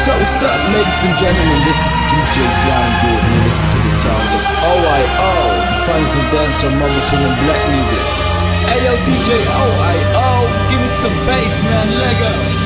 So what's up, ladies and gentlemen? This is DJ John Good, and you listen to the sounds of OIO, the finest and dance on Mountain and black music. Hey DJ OIO, give me some bass, man, Lego.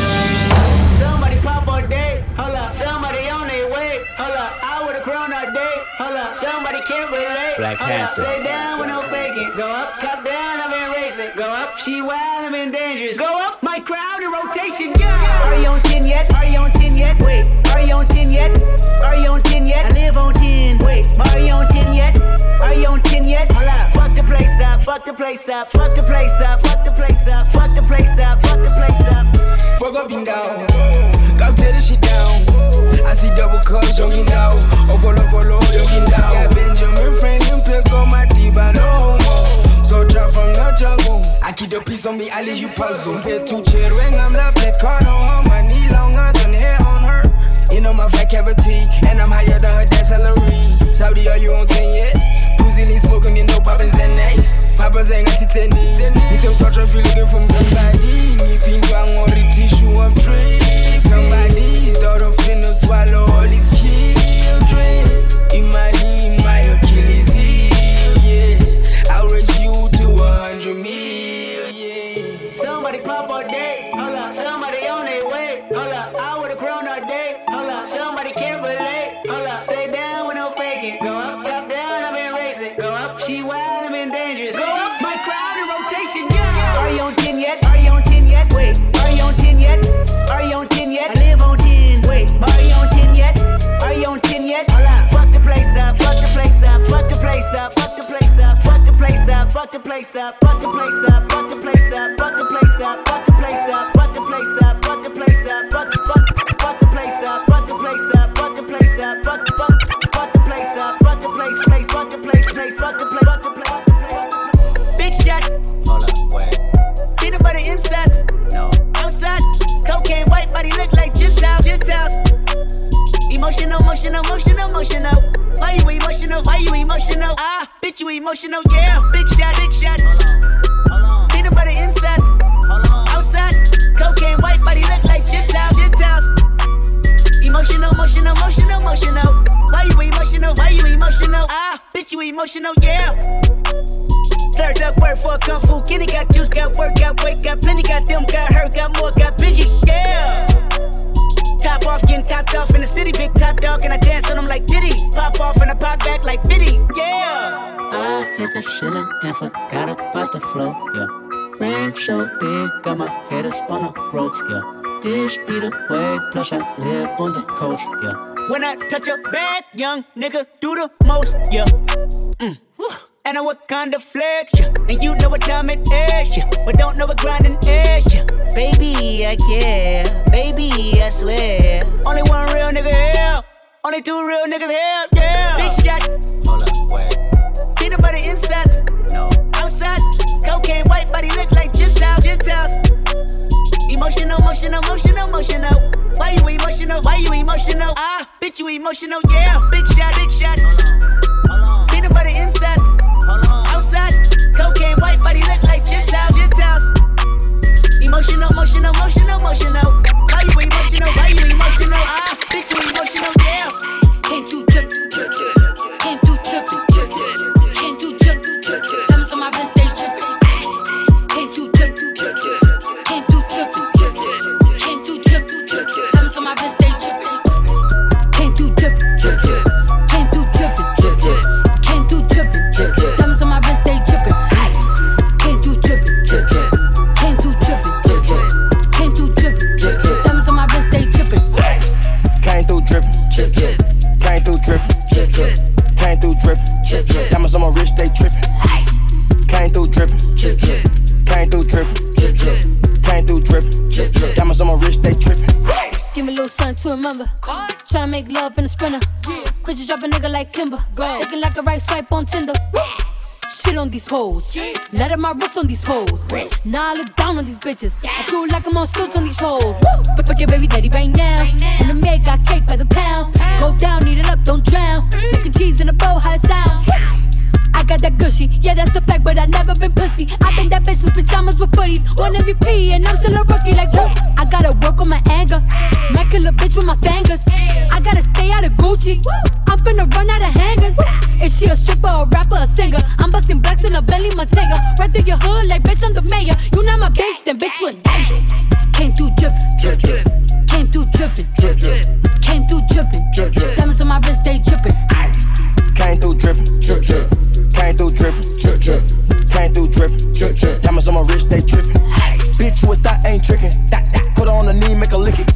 Relate. Black hold up. Panther. Stay down with no faking. Go up, top down, I've been racing. Go up, she wild, I'm in dangerous. Go up, my crowd in rotation, yeah. Are you on 10 yet? Are you on 10 yet? Wait, are you on 10 yet? Are you on 10 yet? I live on 10. Wait, are you on 10 yet? Are you on 10 yet? Hold up, fuck the place up, fuck the place up, fuck the place up, fuck the place up, fuck the place up, fuck the place up. Fuck up and down. Go tear this shit down. I see double cups, jogging. Oh, follow, follow, jogging down. Got Benjamin Franklin, pick on my diva, no homo. So drop from the jungle. I keep the peace on me, I you puzzle. Pay two chair ring, I'm the black card on her. Money longer than hair on her. You know my fat cavity, and I'm higher than her dad's salary. Saudi, are you on 10 yet? Pussy lean smoking, you know poppin' Zen nice. Papa's ain't got titani. Ni tem short if you looking for somebody. Ni pingwang or the tissue, I'm trick. Somebody's daughter finna swallow all these children. In my fuck the place up, fuck the place up, fuck the place up, fuck the place up, fuck the place up, fuck the place up, fuck the place up, fuck fuck fuck the place up, fuck the place up, fuck the place up, fuck fuck fuck the place up, fuck the place place, fuck the place place, fuck the place, fuck the place, fuck the place. Big shot, Hold up, wait, peanut butter insides, no. outside, cocaine white body look like Gentiles, Gentiles. Emotional, emotional, emotional, emotional. Why you emotional? Why you emotional? Ah, bitch, you emotional, yeah. Big shot, big shot. Hold on, Peanut butter insides, hold on. outside, cocaine white body look like Gentiles, Gentiles. Emotional, emotional, emotional, emotional. Why you emotional? Why you emotional? Ah, bitch, you emotional, yeah. Served up work for a kung fu kitty. Got juice, got work, got weight, got plenty. Got them, got hurt, got more, got bitchy, yeah. Top off, getting topped off in the city. Big top dog, and I dance on them like Diddy. Pop off and I pop back like Biddy, yeah. I hit the ceiling and forgot about the flow, yeah. Ring so big, got my haters on the ropes, yeah. This be the way, plus I live on the coast, yeah. When I touch a bag, young nigga do the most, yeah. Mm. And I what kind of flex, yeah. And you know what time it is, yeah. But don't know what grinding is, yeah. Baby, I care. Baby, I swear. Only one real nigga here. Only two real niggas here, yeah. Big shot, Hold up, wait, peanut butter insides. no. Outside, cocaine white body look like Gentiles, Gentiles. Emotional, emotional, emotional, emotional. Why you emotional? Why you emotional? Ah, bitch, you emotional, yeah. Big shot, big shot. Emotional, emotional, emotional, emotional. Why you emotional? Why you emotional? Ah, bitch, you emotional, yeah. To remember. Tryna make love in a sprinter. Quit you drop a nigga like Kimber. Looking like a right swipe on Tinder. Shit on these hoes. Let up my wrist on these hoes. Now I look down on these bitches. I cool like I'm on stilts on these hoes. But fuck your baby daddy right now. And the maid got cake by the pound. Go down, eat it up, don't drown. Making cheese in a bow, how it sound. I got that gushy, yeah, that's a fact, but I never been pussy. I been that bitch with pajamas with footies. One MVP, and I'm still a rookie, like, whoop. I gotta work on my anger. Might kill a bitch with my fingers. I gotta stay out of Gucci. I'm finna run out of hangers. Is she a stripper, a rapper, a singer? I'm busting blacks in a Bentley Bentayga. Right through your hood, like bitch, I'm the mayor. You not my bitch, then bitch, you in danger. Came through drippin', drip, drip. Came through drippin', drip, drip. Came through drippin', drip, drip. Diamonds on my wrist, they drippin'. Ice. Came through drippin', drip, drip. Came through drippin', drip, drip. Came through drippin', drip, drip. Diamonds on my wrist, they drippin'. Bitch, you a thought ain't trickin'. That, that. Put her on the knee, make her lick it.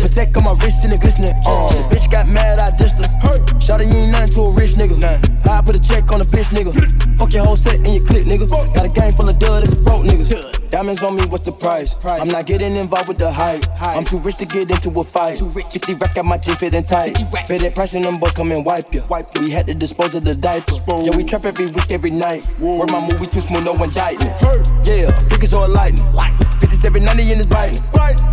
Protect on my wrist and it glistening. Uh, the bitch got mad, I dissed her. Shawty, you ain't nothing to a rich nigga. Nah. I put a check on a bitch nigga. Fuck your whole set and your click nigga. Got a game full of dud, it's broke nigga. Diamonds on me, what's the price? I'm not getting involved with the hype. I'm too rich to get into a fight. 50 racks got my jeans fitting tight. Pay that price and them boy come and wipe ya. We had to dispose of the diaper. Yeah, we trap every week, every night. Word my movie too smooth, no indictment. Yeah, figures all lightning. 57, 90 in his biting.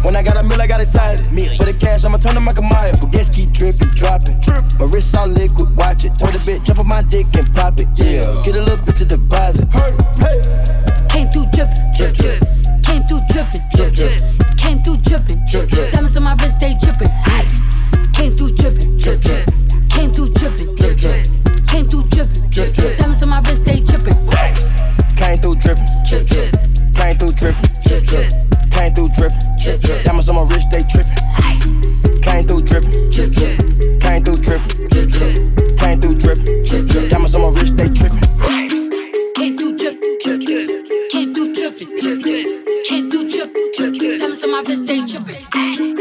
When I got a meal, I got excited. For the cash, I'ma turn to Michael Myers. But guess keep dripping, dropping. My wrist all liquid, watch it. Told the bitch, jump on my dick and pop it. Yeah, get a little bit to deposit. Came through drippin', drip, drip. Came through drippin', drip, drip. Came through drippin', drip, drip. Diamonds on my wrist, they drippin'. Ice. Came through drippin', drip, drip. Came through drippin', drip, drip. Came through drippin', drip, drip. Diamonds on my wrist, they drippin'. Came through dripping, drip, drip. Came through dripping, drip, drip. Came through dripping, drip, drip. Diamonds on my wrist, they tripping. Came through dripping, drip, drip. Came through dripping, drip, drip. Came through dripping, drip, drip. Diamonds on my wrist, they tripping. Came through drippin', drip, drip. Came through drippin', drip, drip. Came through drippin', drip, drip. Diamonds on my wrist, they drippin'.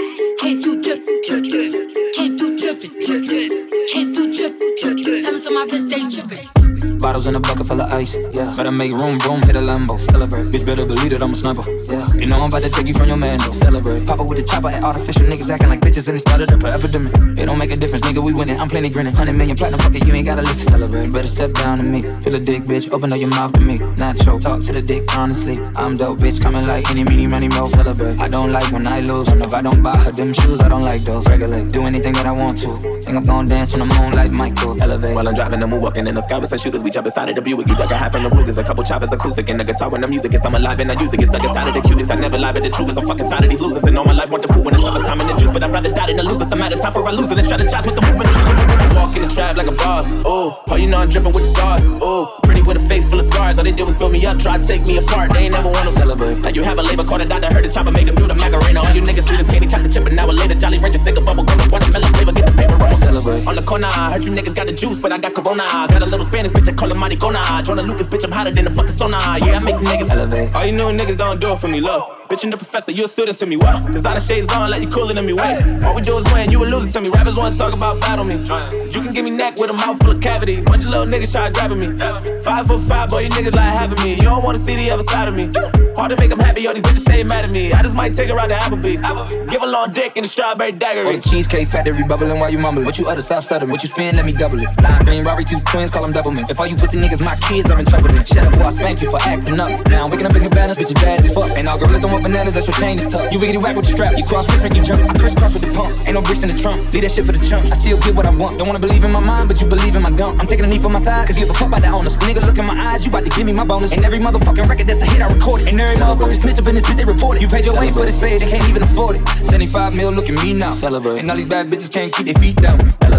Drip, drip. Came through drippin', drip, drip. Diamonds on my wrist, they drippin'. Bottles in a bucket full of ice. Yeah. Better make room, boom, hit a Lambo. Celebrate. Bitch, better believe that I'm a sniper. Yeah. You know I'm about to take you from your man. though. Celebrate. Pop up with the chopper at artificial niggas acting like bitches and it started up an epidemic. It don't make a difference, nigga. We winning. I'm plenty grinning. Hundred million platinum. Fuck it, you ain't gotta listen. Celebrate. Better step down to me. Feel a dick, bitch. Open up your mouth to me. Nacho. Talk to the dick, honestly. I'm dope, bitch. Coming like any, meeny, money, mo. Celebrate. I don't like when I lose. And If I don't buy her them shoes, I don't like those. Regulate. Do anything that I want to. Think I'm gonna dance on the moon like Michael. Elevate. While I'm driving and I'm walking in the sky with some shooters, we jump inside of the Buick. You duck a half from the Rugers, a couple choppers, acoustic, and the guitar when the music is. I'm alive and I use it. Get stuck inside of the cutest. I never lie, but the truth is I'm fucking tired of these losers. And all my life want the food when it's summertime and the juice, but I'd rather die than to lose it. Some out of time for I lose it and strategize with the movement. Walk in the trap like a boss. Oh, oh, you know I'm dripping with the sauce. Oh, pretty with a face full of scars. All they did was build me up, try to take me apart. They ain't never wanna Celebrate. Now you have a labor called a doctor, heard the chopper make him do the macarena. All you niggas do this candy chop the chip, and now a later Jolly Rancher stick a bubble gum, watermelon flavor, get the paper roll. Celebrate. On the corner, I heard you niggas got the juice, but I got corona. Got a little Spanish bitch, I call her Maricona. Jonah Lucas, bitch, I'm hotter than the fucking sauna. Yeah, I make niggas Elevate. All you new niggas don't do it for me, look. Bitch, and the professor, you a student to me, what? Designer shades on, like you cooler than me, wait. All we do is win, you a loser to me. Rappers wanna talk about battle me. You can give me neck with a mouth full of cavities. Bunch of little niggas try grabbing me. Five foot five, boy, you niggas like having me. You don't wanna see the other side of me. Hard to make them happy, all these bitches stay mad at me. I just might take her out to Applebee's. Give a long dick and a strawberry dagger. Or the cheesecake factory bubbling while you mumbling. What you utter, stop stuttering. What you spin, let me double it. Lime green, Robbie, two twins, call them doublemans. If all you pussy niggas my kids, I'm in trouble then. Shut up before I spank you for acting up. Now I'm waking up in your cabanas, bitch, you bad as fuck. And all gorillas don't want bananas, that's your chain is tough. You wiggity whack with the strap, you cross Chris, make you jump. I crisscross with the pump. Ain't no bricks in the trunk. Leave that shit for the chumps. I still get what I want. Don't wanna believe in my mind, but you believe in my gump. I'm taking a knee for my side, cause you give a fuck about the owners. Nigga, look in my eyes, you about to give me my bonus. And every motherfucking record that's a hit, I record it. And every motherfucker snitch up in this bitch, they report it. You paid your way for this fade, they can't even afford it. 75 mil, look at me now. Celebrate. And all these bad bitches can't keep their feet down.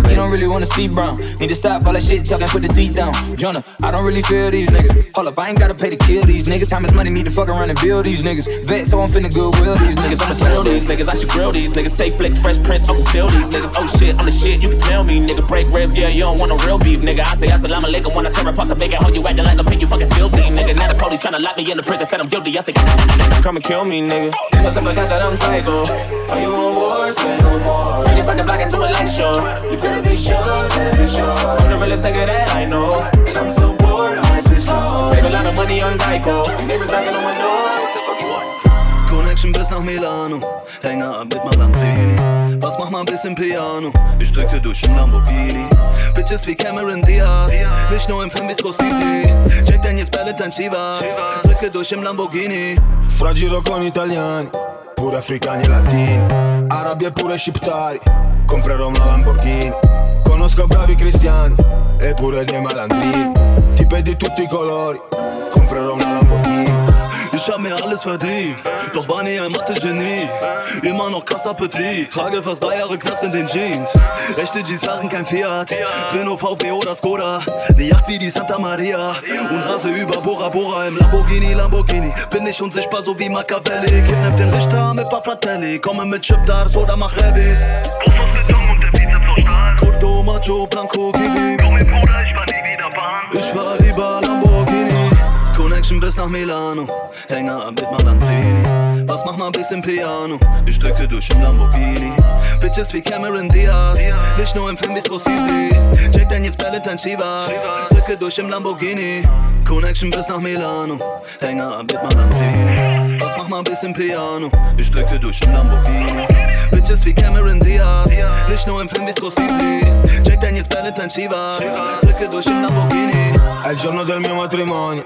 You don't really wanna see brown. Need to stop all that shit talking, put the seat down. Jonah, I don't really feel these niggas. Hold up, I ain't gotta pay to kill these niggas. How much money need to fuck around and build these niggas? Vet, so I'm finna goodwill these niggas. I'ma sell these niggas, I should grill these niggas. Take flicks, fresh prints, Uncle Phil these niggas. Oh shit, I'm the shit, you can smell me, nigga. Break ribs, yeah, you don't want no real beef, nigga. I say assalamu alaikum when I tear apart a big hoe, you acting like a pig, you fucking filthy, nigga. Now the police tryna lock me in the prison, said I'm guilty. I say, come and kill me, nigga. Cause I forgot that I'm psycho. Are you on war? Say no more. Turn your fucking block into a light show. You better be sure, better be sure. I'm the realest nigga that I know. And I'm so bored, I might switch clothes. Save a lot of money on Geico. And neighbors knocking on my door. What the fuck you want? Connection bis nach Milano, Hänger ab mit Malambini. Was mach mal ein bisschen Piano? Ich drücke durch im Lamborghini. Bitches wie Cameron Diaz, nicht nur im Film wie Scorsese. Jack Daniels, Valentine Chivas, drücke durch im Lamborghini. Fragiro con italiani, pure africani e latini, arabi e pure shiptari, comprerò una Lamborghini. Conosco bravi cristiani e pure dei malandrini, tipi di tutti i colori, comprerò una Lamborghini. Ich hab mir alles verdient, doch war nie ein Mathe-Genie. Immer noch krass Appetit, trage fast drei Jahre Knast in den Jeans. Echte G's fahren kein Fiat, Renault, VW oder Skoda. Ne Yacht wie die Santa Maria und rase über Bora Bora im Lamborghini, Lamborghini. Bin ich unsichtbar, so wie Machiavelli. Kidnapp den Richter mit paar Fratelli, komme mit Chip Dars oder mach Rebis. Kurdo, Macho, Blanco, gib ihm. Ich fahr lieber Lamborghini. Connection bis nach Milano. Hänger mit Malandrini. Was mach mal bisschen Piano? Ich drücke durch im Lamborghini. Bitches wie Cameron Diaz. Nicht nur im Film wie Scorsese. Jack Daniels, Valentine Chivas. Drücke durch im Lamborghini. Connection bis nach Milano. Hänger mit Malandrini. Was mach mal bisschen Piano? Ich drücke durch im Lamborghini. Bitches wie Cameron Diaz. Nicht nur im Film wie Scorsese. Jack Daniels, Valentine Chivas. Drücke durch im Lamborghini. È il giorno del mio matrimonio.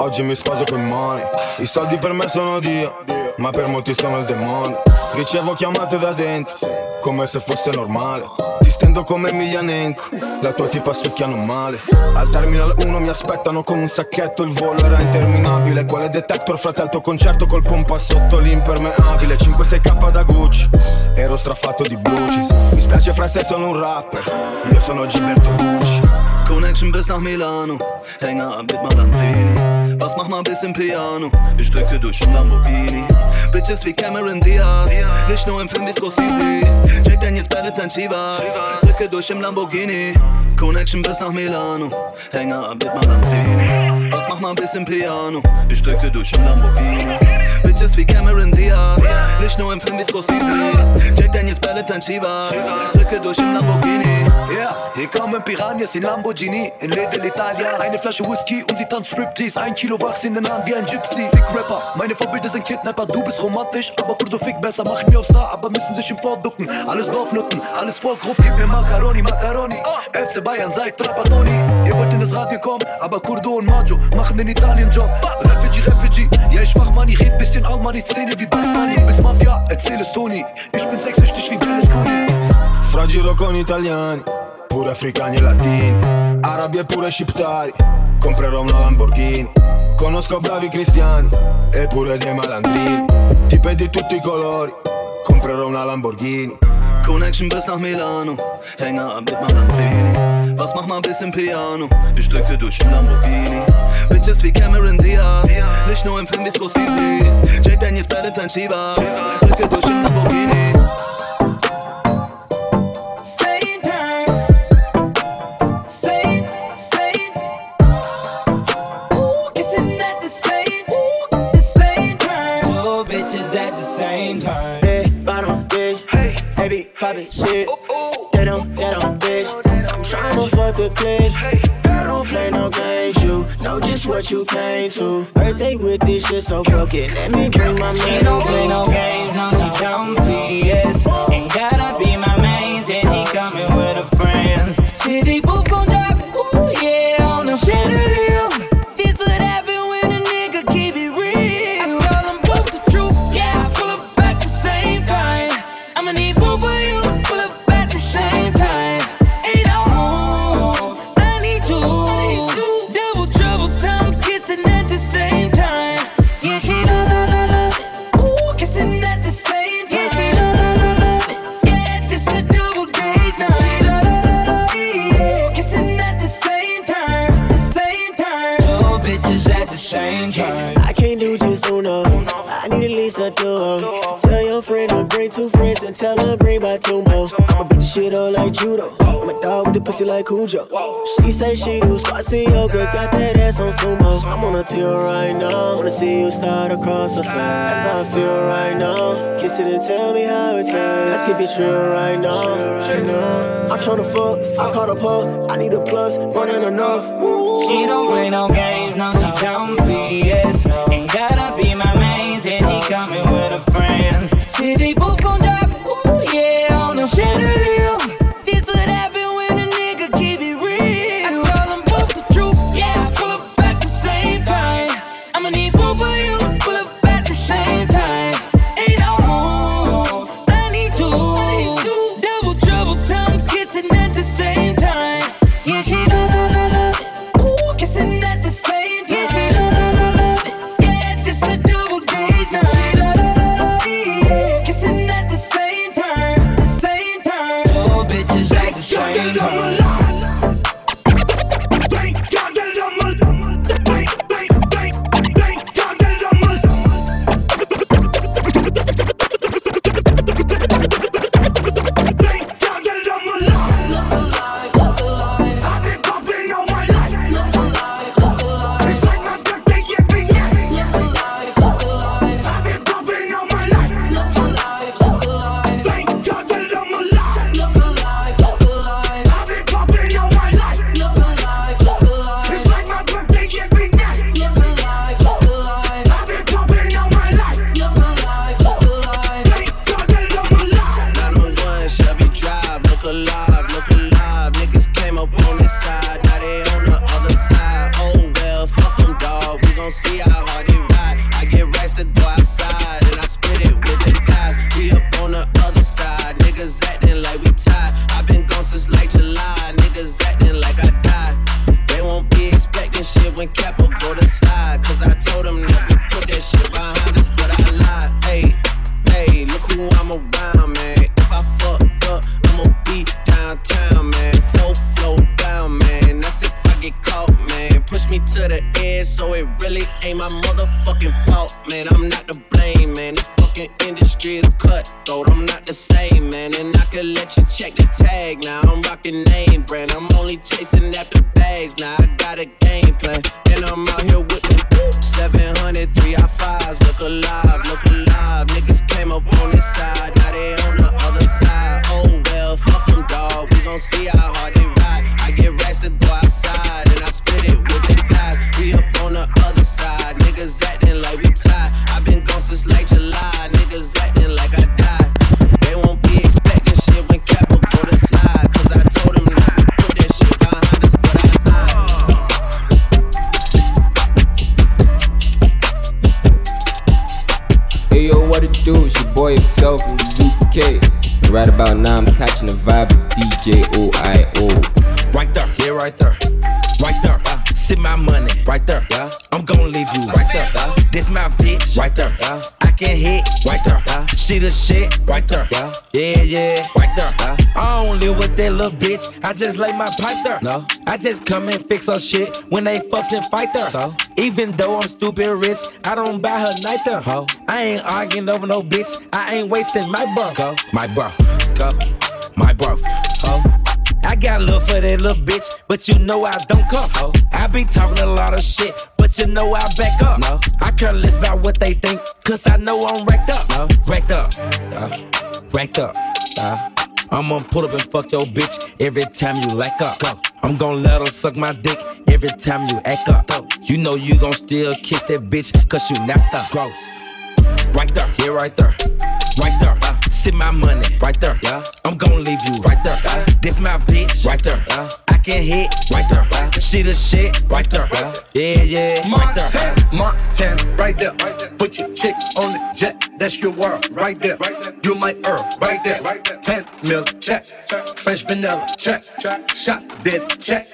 Oggi mi sposo con money. I soldi per me sono Dio, ma per molti sono il demonio. Ricevo chiamate da dentro, come se fosse normale. Ti stendo come Emilianenko, la tua tipa succhiano male. Al terminal 1 mi aspettano con un sacchetto, il volo era interminabile. Quale detector, fratello, tuo concerto col pompa sotto l'impermeabile. 5-6k da Gucci, ero strafatto di blue cheese. Mi spiace fra se sono un rapper, io sono Gilberto Gucci. Connection bis nach Milano, Hänger mit Malandrini. Was mach mal bisschen Piano? Ich drücke durch im Lamborghini. Bitches wie Cameron Diaz, nicht nur im Film wie Scorsese. Jack Daniels, Valentine Chivas, drücke durch im Lamborghini. Connection bis nach Milano, Hänger mit Malandrini. Was mach mal bisschen Piano? Ich drücke durch im Lamborghini. Bitches wie Cameron Diaz, nicht nur im Film wie Scorsese. Jack Daniels, Valentine Chivas, drücke durch im Lamborghini. Yeah, hier kommen Piranhas in Lamborghini, in Lidl Italia. Eine Flasche Whisky und sie tanzt Striptease. Ein Kilo Wachs in den Hand wie ein Gypsy. Fick Rapper, meine Vorbilder sind Kidnapper. Du bist romantisch, aber Kurdo fick besser. Machen mir auf Star, aber müssen sich im Vorducken. Alles Dorfnutten, alles Vorgrupp, gib mir Macaroni, Macaroni. FC Bayern seit Trapattoni. Ihr wollt in das Radio kommen, aber Kurdo und Maggio machen den Italien-Job. Refugee, Refugee, ja ich mach Money, red bisschen Almani, Szene wie Bugs Bunny. Bis Mafia, erzähl es Toni. Ich bin sexsüchtig wie Berlusconi. Fra giro con italiani, pure africani e latini, arabi e pure sciptari, comprerò una Lamborghini. Conosco bravi cristiani e pure dei malandrini, tipe di tutti i colori, comprerò una Lamborghini. Connection bis nach Milano, Hänger mit Malandrini. Was mach mal bisschen Piano? Ich drücke durch im Lamborghini. Bitches wie Cameron Diaz, nicht nur im Film wie Scorsese. Jack Daniels, Valentine Chivas, drücke durch im Lamborghini. Poppin' shit. They don't, they don't, bitch. I'm tryna fuck the clique. Girl, don't play no games. You know just what you came to. Birthday with this shit, so fuck it. Let me bring my man. She don't play no games, no, she don't BS. Ain't gotta be my main, said she coming with her friends. City booth gon' drop, and tell her bring my more. I'ma beat the shit up like judo. I'm a dog with the pussy like Cujo. She say she do squats and yoga, got that ass on sumo. I'm on a pill right now. Wanna see you start across so fast. That's how I feel right now. Kiss it and tell me how it tastes. Let's keep it real right now. I'm tryna fuck, I caught a puck. I need a plus, more than enough. She don't play no games, no, she don't BS. Just lay my pipe there. No, I just come and fix her shit when they fucks and fight there. So even though I'm stupid rich, I don't buy her night there. Ho, I ain't arguing over no bitch. I ain't wasting my breath. Go, my breath. Go, my breath. Ho. I got love for that little bitch, but you know I don't come. Oh. I be talking a lot of shit, but you know I back up. No. I care less about what they think, cause I know I'm racked up. No. Racked up. Uh, racked up. Uh, I'm gonna pull up and fuck your bitch every time you lack up. I'm gonna let her suck my dick every time you act up. You know you gon' still kick that bitch, cause you nasty. Gross. Right there, yeah, right there. Right there. Uh, sit my money, right there. Yeah. I'm gonna leave you right there. Uh, this my bitch, right there. Can hit, right there. She the shit, right there. Yeah, yeah, right there. Montana, right there. Put your chick on the jet, that's your world, right there. You my Earl, right there. 10 mil, check. Fresh vanilla, check. Shot dead, check.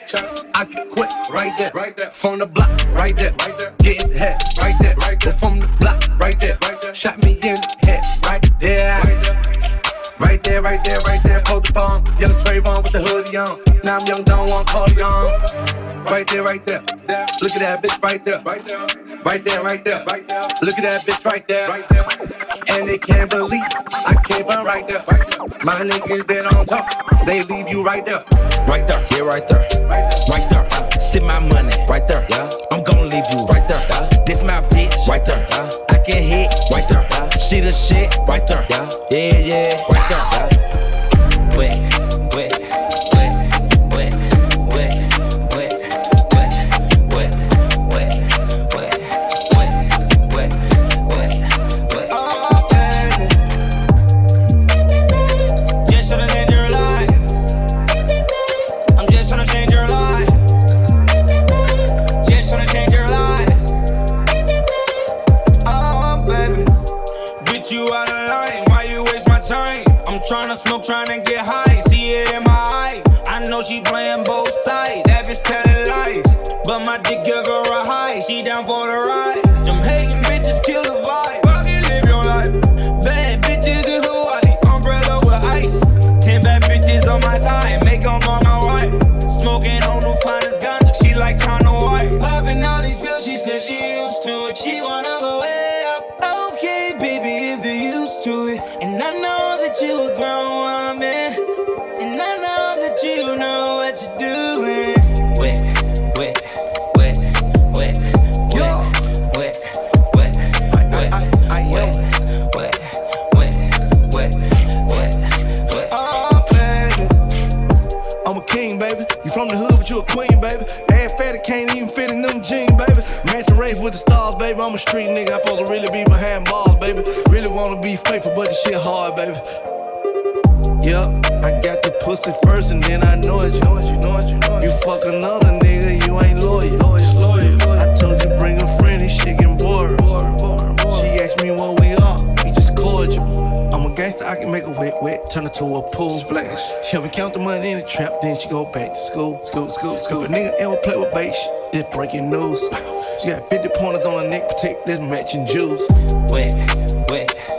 I can quit, right there. From the block, right there. Getting head, right there. From the block, right there. Shot me in the head, right there. Right there, right there, right there, hold the bomb. Young Trayvon with the hoodie on. Now I'm young, don't want Cardi on. Right there, right there. Look at that bitch right there. Right there, right there, right there. Look at that bitch right there. And they can't believe I came from right there. My niggas that on top, they leave you right there. Right there, yeah, right there. Right there. Sit my money, right there. Yeah. I'm gonna leave you right there. This my bitch, right there. I can hit, see the shit right there. Yeah, yeah, yeah. right there. Yeah. trying to from the hood, but you a queen, baby. Ass fatty can't even fit in them jeans, baby. Match the race with the stars, baby. I'm a street nigga. I supposed to really be behind bars, baby. Really wanna be faithful, but the shit hard, baby. Yup, I got the pussy first, and then I know it. You know it, you know it, you know it. You fuck another nigga, you ain't loyal. loyal, loyal. I told you bring a friend, this shit getting bored. She asked me what we are, we just cordial. I'm gangster, I can make a wet, wet, turn it to a pool. Splash. She help me count the money in the trap, then she go back to school. School, school, school. If a nigga ever play with bait, shit, it's breaking news. She got 50 pointers on her neck, protect this matching jewels. Wet, wet, wet,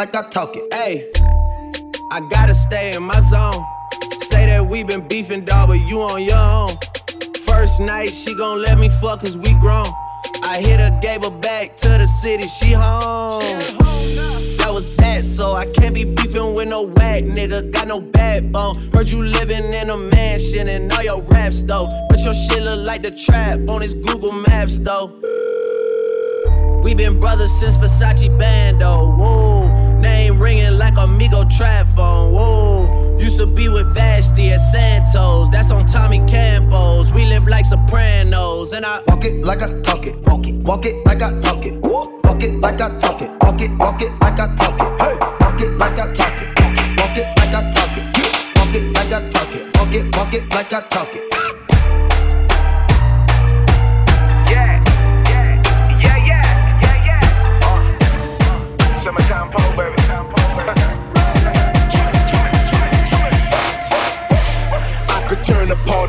like I talk it. Hey, I gotta stay in my zone. Say that we been beefing, dog, but you on your own. First night, she gon' let me fuck cause we grown. I hit her, gave her back to the city, she home. That was that, so I can't be beefing with no whack nigga. Got no backbone. Heard you living in a mansion and all your raps though. But your shit look like the trap on his Google Maps though. We been brothers since Versace Bando. Like I talk it. Walk it, walk it like I talk it. Walk it like I talk it. Walk it, walk it like I talk it. Hey. Walk it like I talk it, walk it like I talk it. Walk it like I talk it. Walk it, walk it like I talk it. Summertime pole, baby.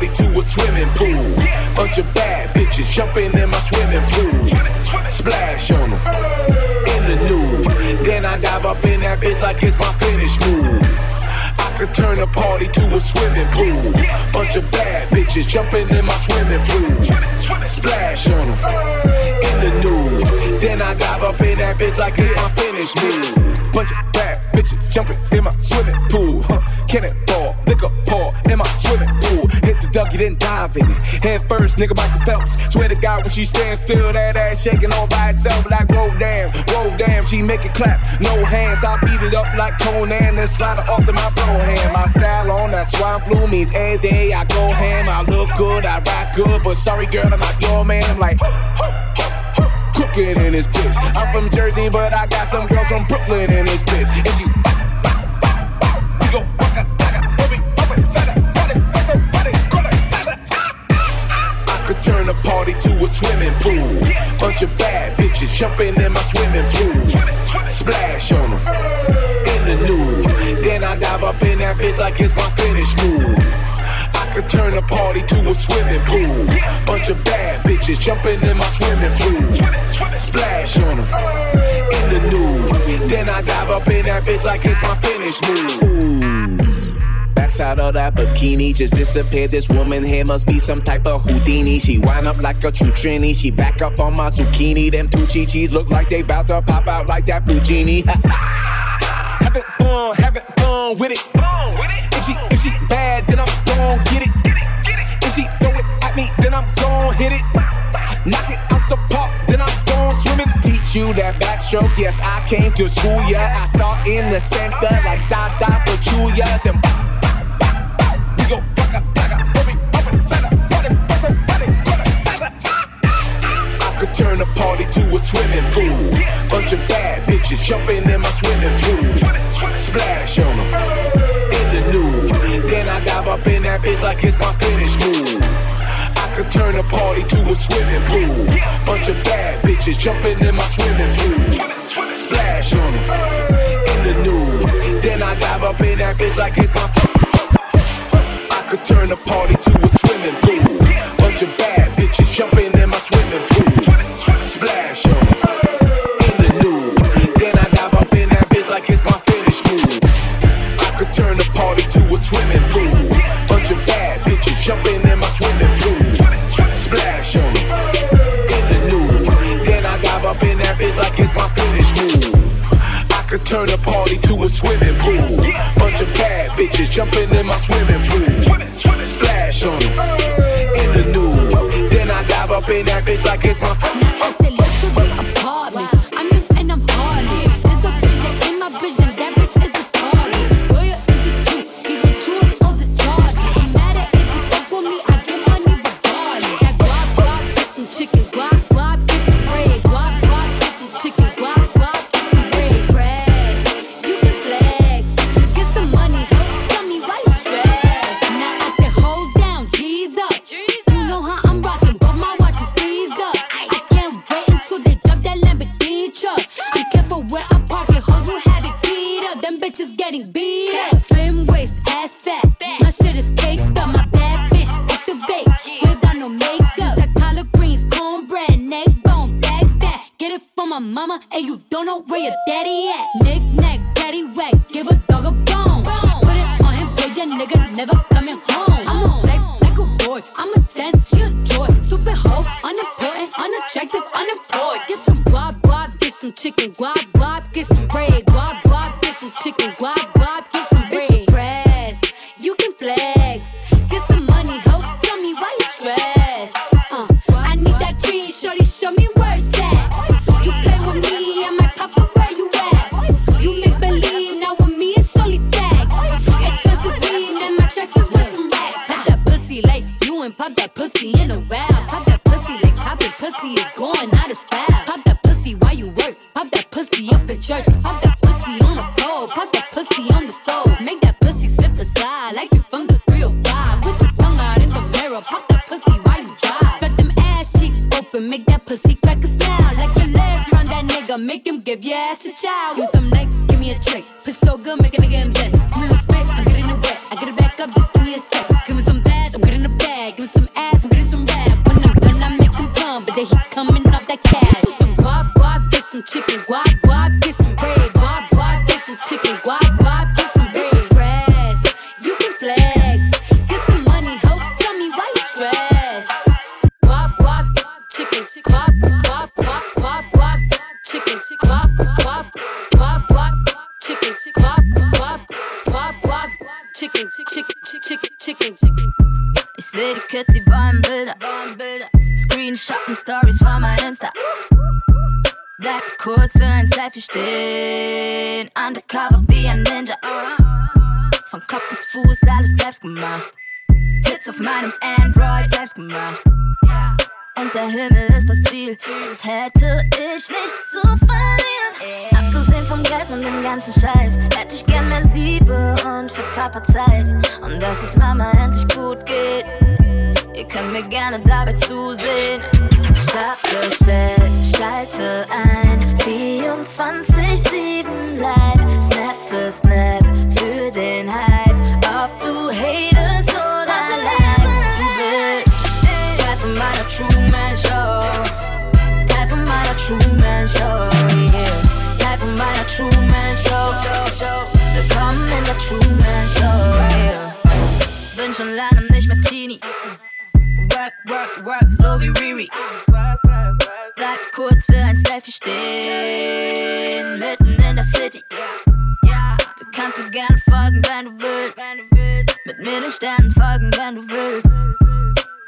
To a swimming pool. Bunch of bad bitches jumping in my swimming pool. Splash on them in the nude. Then I dive up in that bitch like it's my finish move. I could turn a party to a swimming pool. Bunch of bad bitches jumping in my swimming pool. Splash on them in the nude. Then I dive up in that bitch like it's my finish move. Bunch of bad bitches jumping in my swimming pool. Huh. Cannonball, liquor pour in my swimming pool. Hit the Dougie, then dive in it. Head first, nigga Michael Phelps. Swear to God, when she stands still, that ass shaking all by itself like whoa damn, whoa damn. She make it clap, no hands. I beat it up like Conan, then slide it off to my bro hand. My style on that swine flu means every day I go ham. I look good, I rock good, but sorry girl, I'm not your man. I'm like cooking in this bitch. I'm from Jersey, but I got some girls from Brooklyn in this bitch. And she we go party to a swimming pool. Bunch of bad bitches jumping in my swimming pool. Splash on them in the nude. Then I dive up in that bitch like it's my finish move. I could turn a party to a swimming pool. Bunch of bad bitches jumping in my swimming pool. Splash on them in the nude. Then I dive up in that bitch like it's my finish move. Ooh. Out of that bikini, just disappeared. This woman here must be some type of Houdini. She wind up like a true Trini. She back up on my zucchini. Them two chi-chis look like they bout to pop out like that blue genie. having fun, having fun with it. If she if she bad, then I'm gon' get it. If she throw it at me, then I'm gon' hit it. Knock it out the park, then I'm gon' swim and teach you that backstroke. Yes, I came to school ya. I start in the center like Zaza Pachulia. Then turn a party to a swimming pool. Bunch of bad bitches jumping in my swimming pool. Splash on them in the nude. Then I dive up in that bitch like it's my finish move. I could turn a party to a swimming pool. Bunch of bad bitches jumping in my swimming pool. Splash in the nude. Then I dive up in that bitch like it's my. I could turn a party to a swimming pool. Bunch of bad bitches jumping in my swimming pool. Splash on in the nude. Then I dive up in that bitch like it's my finish move. I could turn the party to a swimming pool. Bunch of bad bitches jumping in my swimming pool. Splash on in the nude. Then I dive up in that bitch like it's my finish move. I could turn the party to a swimming pool. Bunch of bad bitches jumping in my swimming pool. That bitch like it's my. Ist das Ziel. Das hätte ich nicht zu verlieren. Abgesehen vom Geld und dem ganzen Scheiß, hätte ich gern mehr Liebe und verkörper Zeit. Und dass es Mama endlich gut geht. Ihr könnt mir gerne dabei zusehen. Startgestellt, schalte ein. 24-7 live. Snap für Snap für den Hype. Truman Show, yeah. Teil von meiner Truman Show. Willkommen in der Truman Show, yeah. bin schon lange nicht mehr Teenie. Work, work, work, so wie Riri. Bleib kurz für ein Selfie stehen, mitten in der City. Du kannst mir gerne folgen, wenn du willst. Mit mir den Sternen folgen, wenn du willst.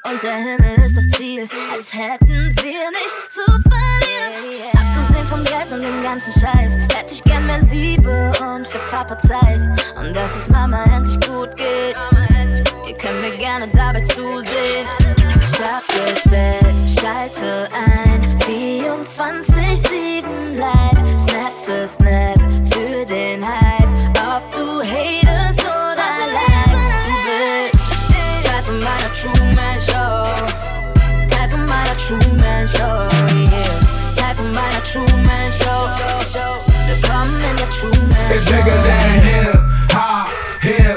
Und der Himmel ist das Ziel, als hätten wir nichts zu verlieren. Abgesehen vom Geld und dem ganzen Scheiß, hätte ich gern mehr Liebe und für Papa Zeit. Und dass es Mama endlich gut geht. Ihr könnt mir gerne dabei zusehen. Ich hab gestellt, schalte ein. 24-7 live, Snap für Snap, für den Hype. Meiner Truman Show, yeah. Teil von meiner Truman Show. Willkommen in der Truman It's bigger than hip hop, hip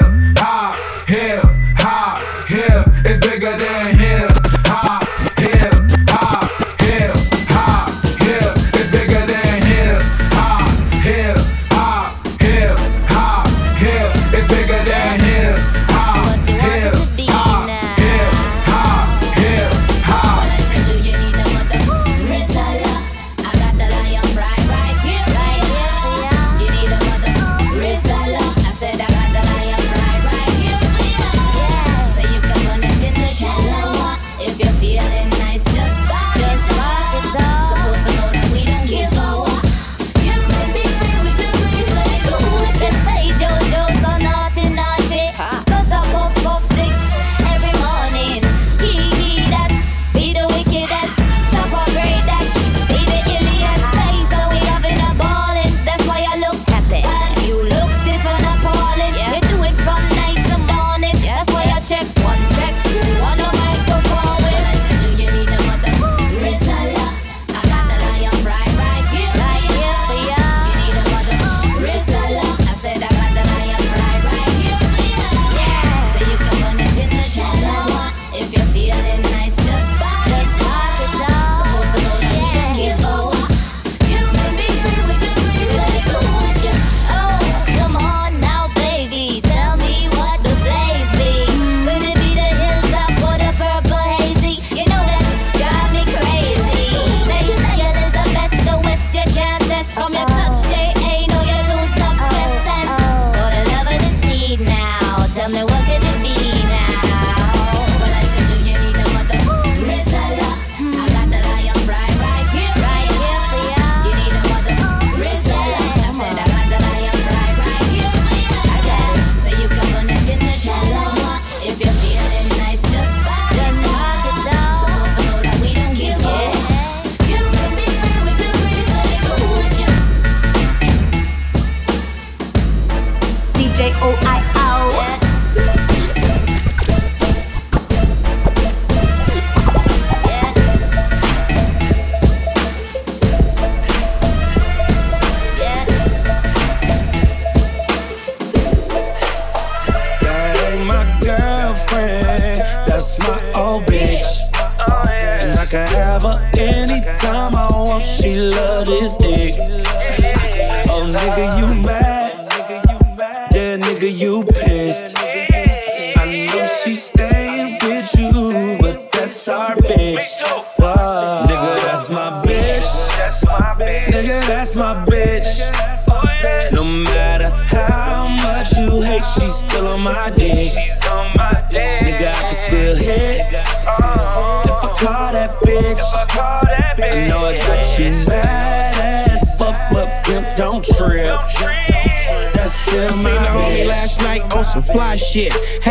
If you're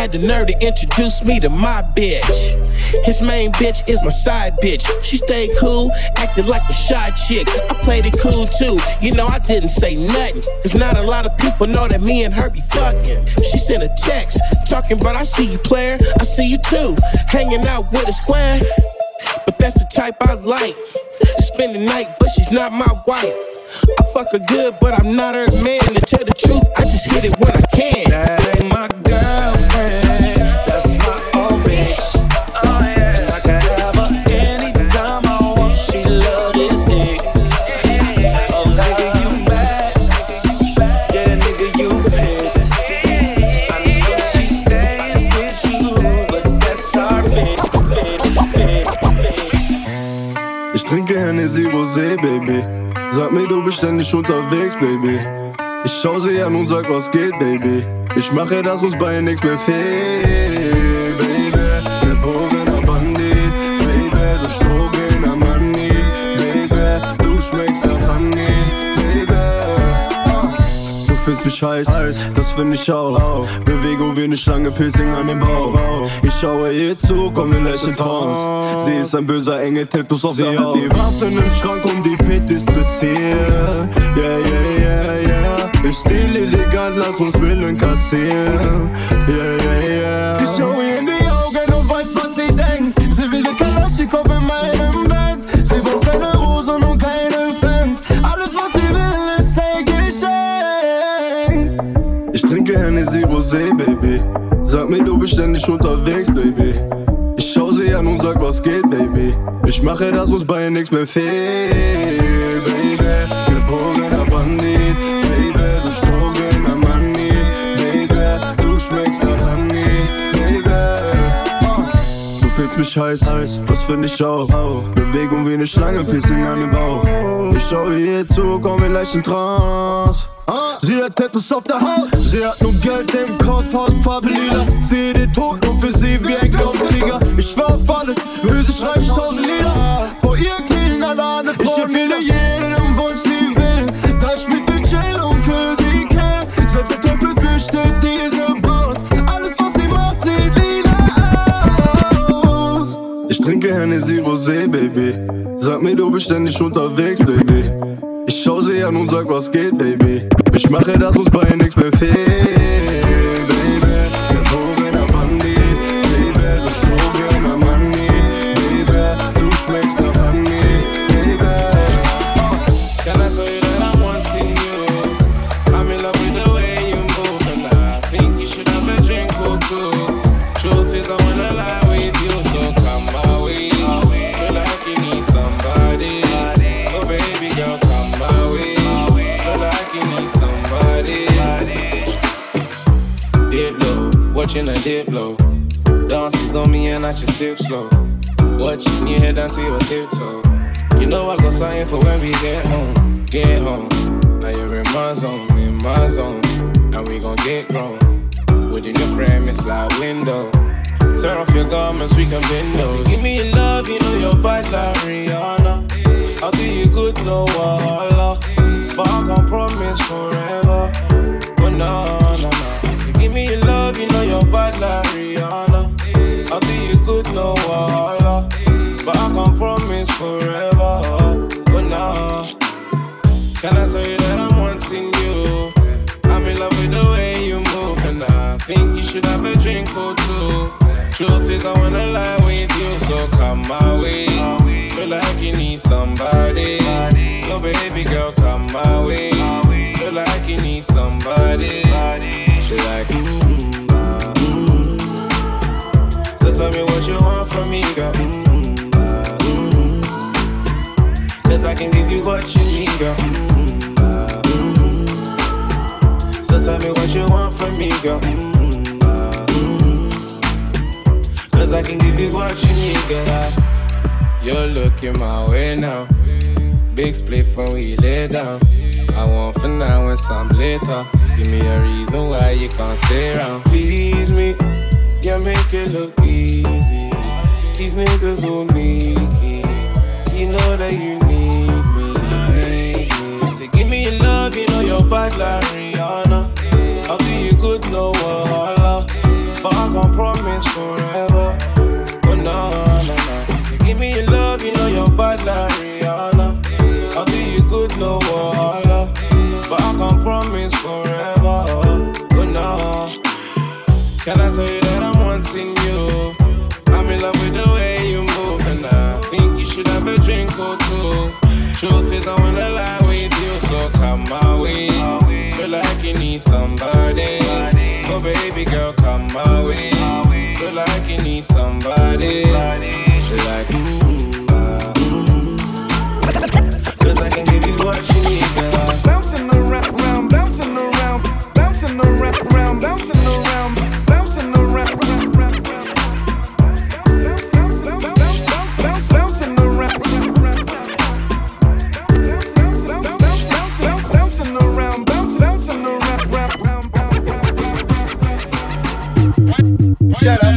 Had the nerve to introduce me to my bitch. His main bitch is my side bitch. She stayed cool, acted like a shy chick. I played it cool too. You know, I didn't say nothing. Cause not a lot of people know that me and her be fucking. She sent a text talking about I see you, player. I see you too. Hanging out with a square. But that's the type I like. Spend the night, but she's not my wife. I fuck her good, but I'm not her man. To tell the truth, I just hit it when I ständig unterwegs, Baby. Ich schau sie an und sag, was geht, Baby. Ich mache, dass uns bei nichts mehr fehlt, mich heiß, das find ich auch. Bewegung wie eine Schlange, Piercing an dem Bauch. Ich schaue ihr zu, komm in lächeln Trance. Sie ist ein böser Engel, Tattoos auf der Haut. die Waffen im Schrank und die Pit ist bis hier. Yeah, yeah, yeah, yeah. Ich stehl elegant, lass uns Willen kassieren. Yeah, yeah, yeah. Ich schau Rosé, Baby. Sag mir, du bist ständig unterwegs, Baby. Ich schau sie an und sag, was geht, Baby. Ich mache, dass uns bei nichts mehr fehlt, Baby. Gebogener Bandit, Baby. Du Baby. Du schmeckst nach Honey, Baby. Du fühlst mich heiß, das find ich auch. Bewegung wie eine Schlange, Piercing an dem Bauch. Ich schau ihr zu, komm in leichten Trance. Sie hat Tattoos auf der Haut, sie hat nur Geld im Kopf, Hautfarbe lila. Sehe den Tod nur für sie wie ein Glaubenskrieger. Ich schwör auf alles, für sie schreib ich tausend Lieder. Vor ihr knien alle andere Frauen. Ich erfülle jedem Wunsch, sie will. Da ich mit ihr chill und für sie kill. Selbst der Teufel fürchtet diese Braut. Alles, was sie macht, sieht lila aus. Ich trinke Hennessy Rosé, Baby. Sag mir, du bist ständig unterwegs, Baby. Ich schau sie an und sag, was geht, Baby. Ich mache, dass uns bei nichts mehr fehlt, watching a dip low. Dances on me and I just sip slow. Watching you head down to your tiptoe. You know I got something for when we get home. Get home. Now you're in my zone, in my zone. And we gon' get grown. Within your frame, it's like window. Tear off your garments, we can bend those. Give me your love, you know you're bad like Rihanna. I'll do you good, no wahala. But I can't promise forever. But no. Know you're bad like Rihanna. I'll do you good, no wahala. But I can't promise forever. Oh, but no. Can I tell you that I'm wanting you? I'm in love with the way you move, and I think you should have a drink or two. Truth is, I wanna lie with you, so come my way. Feel like you need somebody, so baby girl, come my way. Feel like you need somebody. Girl. Cause I can give you what you need, girl. Mm, ah, mm. So tell me what you want from me, girl. Cause I can give you what you need, girl. You're looking my way now. Big split when we lay down. I want for now and some later. Give me a reason why you can't stay around. Please me, yeah, make it look easy. These niggas who need it. You know that you need me, need me. So give me your love, you know you're bad like Rihanna. I'll do you good, no wahala. But I can't promise forever. Truth is, I wanna lie with you, so come my way. Feel like you need somebody, so baby girl, come my way. Feel like you need somebody, feel like mm,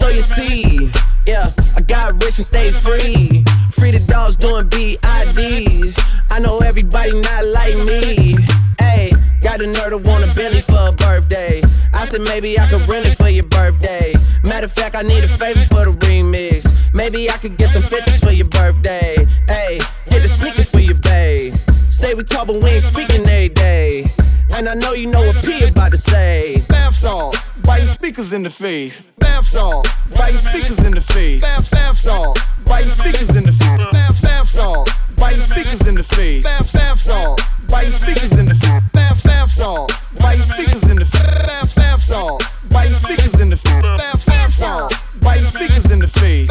So you see, yeah, I got rich and stayed free. Free the dogs doing BIDs. I know everybody not like me. Hey, got a nerd to want a Billy for a birthday. I said maybe I could rent it for your birthday. Matter of fact, I need a favor for the remix. Maybe I could get some 50s for your birthday. Hey, hit the sneaker for your babe. Say we talk, but we ain't speaking every day. And I know you know what P about to say. Bath salt, biting speakers in the face. Bath salt, biting speakers in the face. Bath, bath salt, biting speakers in the face. Bath, bath salt, biting speakers in the face. Bath, bath salt, biting speakers in the face. Bath, bath salt, biting speakers in the face. Bath, bath salt, biting speakers in the face. Bath, bath salt, biting speakers in the face.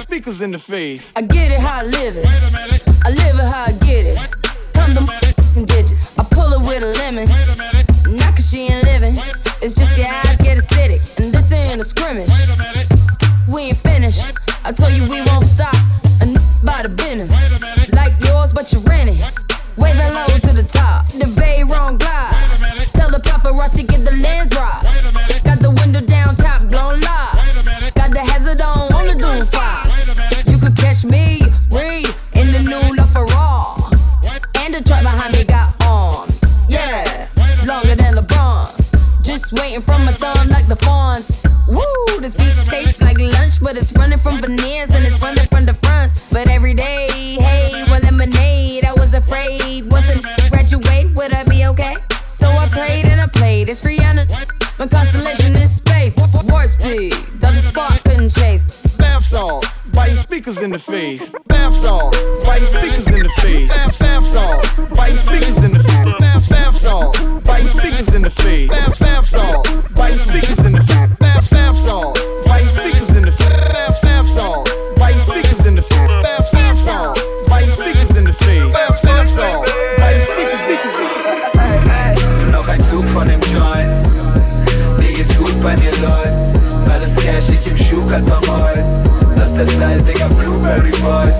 Speakers in the face. I get it how I live it. I live it how I get it. To and digits. I pull it with a lemon. Not cause she ain't living. It's just your eyes get acidic. And this ain't a scrimmage. We ain't finished. I told you we won't stop. A n- by the business. Like yours, but you rent it. Waving low to the top. The bay wrong glide. Tell the paparazzi get the lens right. Waiting from my thumb like the fawns. Woo, this beat tastes like lunch, but it's running from veneers and it's running from the fronts. But every day, hey, well, lemonade. I was afraid, wasn't graduate, would I be okay? So I prayed and I played. It's Rihanna, my constellation in space. Warp speed, doesn't spark, couldn't chase. Bath salt, biting speakers in the face. Bath salt, biting speakers in the face. Bath, bath salt, biting speakers in the face. Bath, bath salt, biting speakers in the face. Bath, bath salt, biting speakers in the face. Bath, bath salt, biting speakers in the face. Bath, bath salt, biting speakers in the face. Bath, bath salt, biting speakers in the face. Bath, bath salt, biting speakers, speakers, speakers. Nimm noch ein Zug von dem Joint. Mir geht's gut bei mir, Leute. Alles Cash, ich im Schuhkarton heut. Das ist der Style, Digga, Blueberry Boys.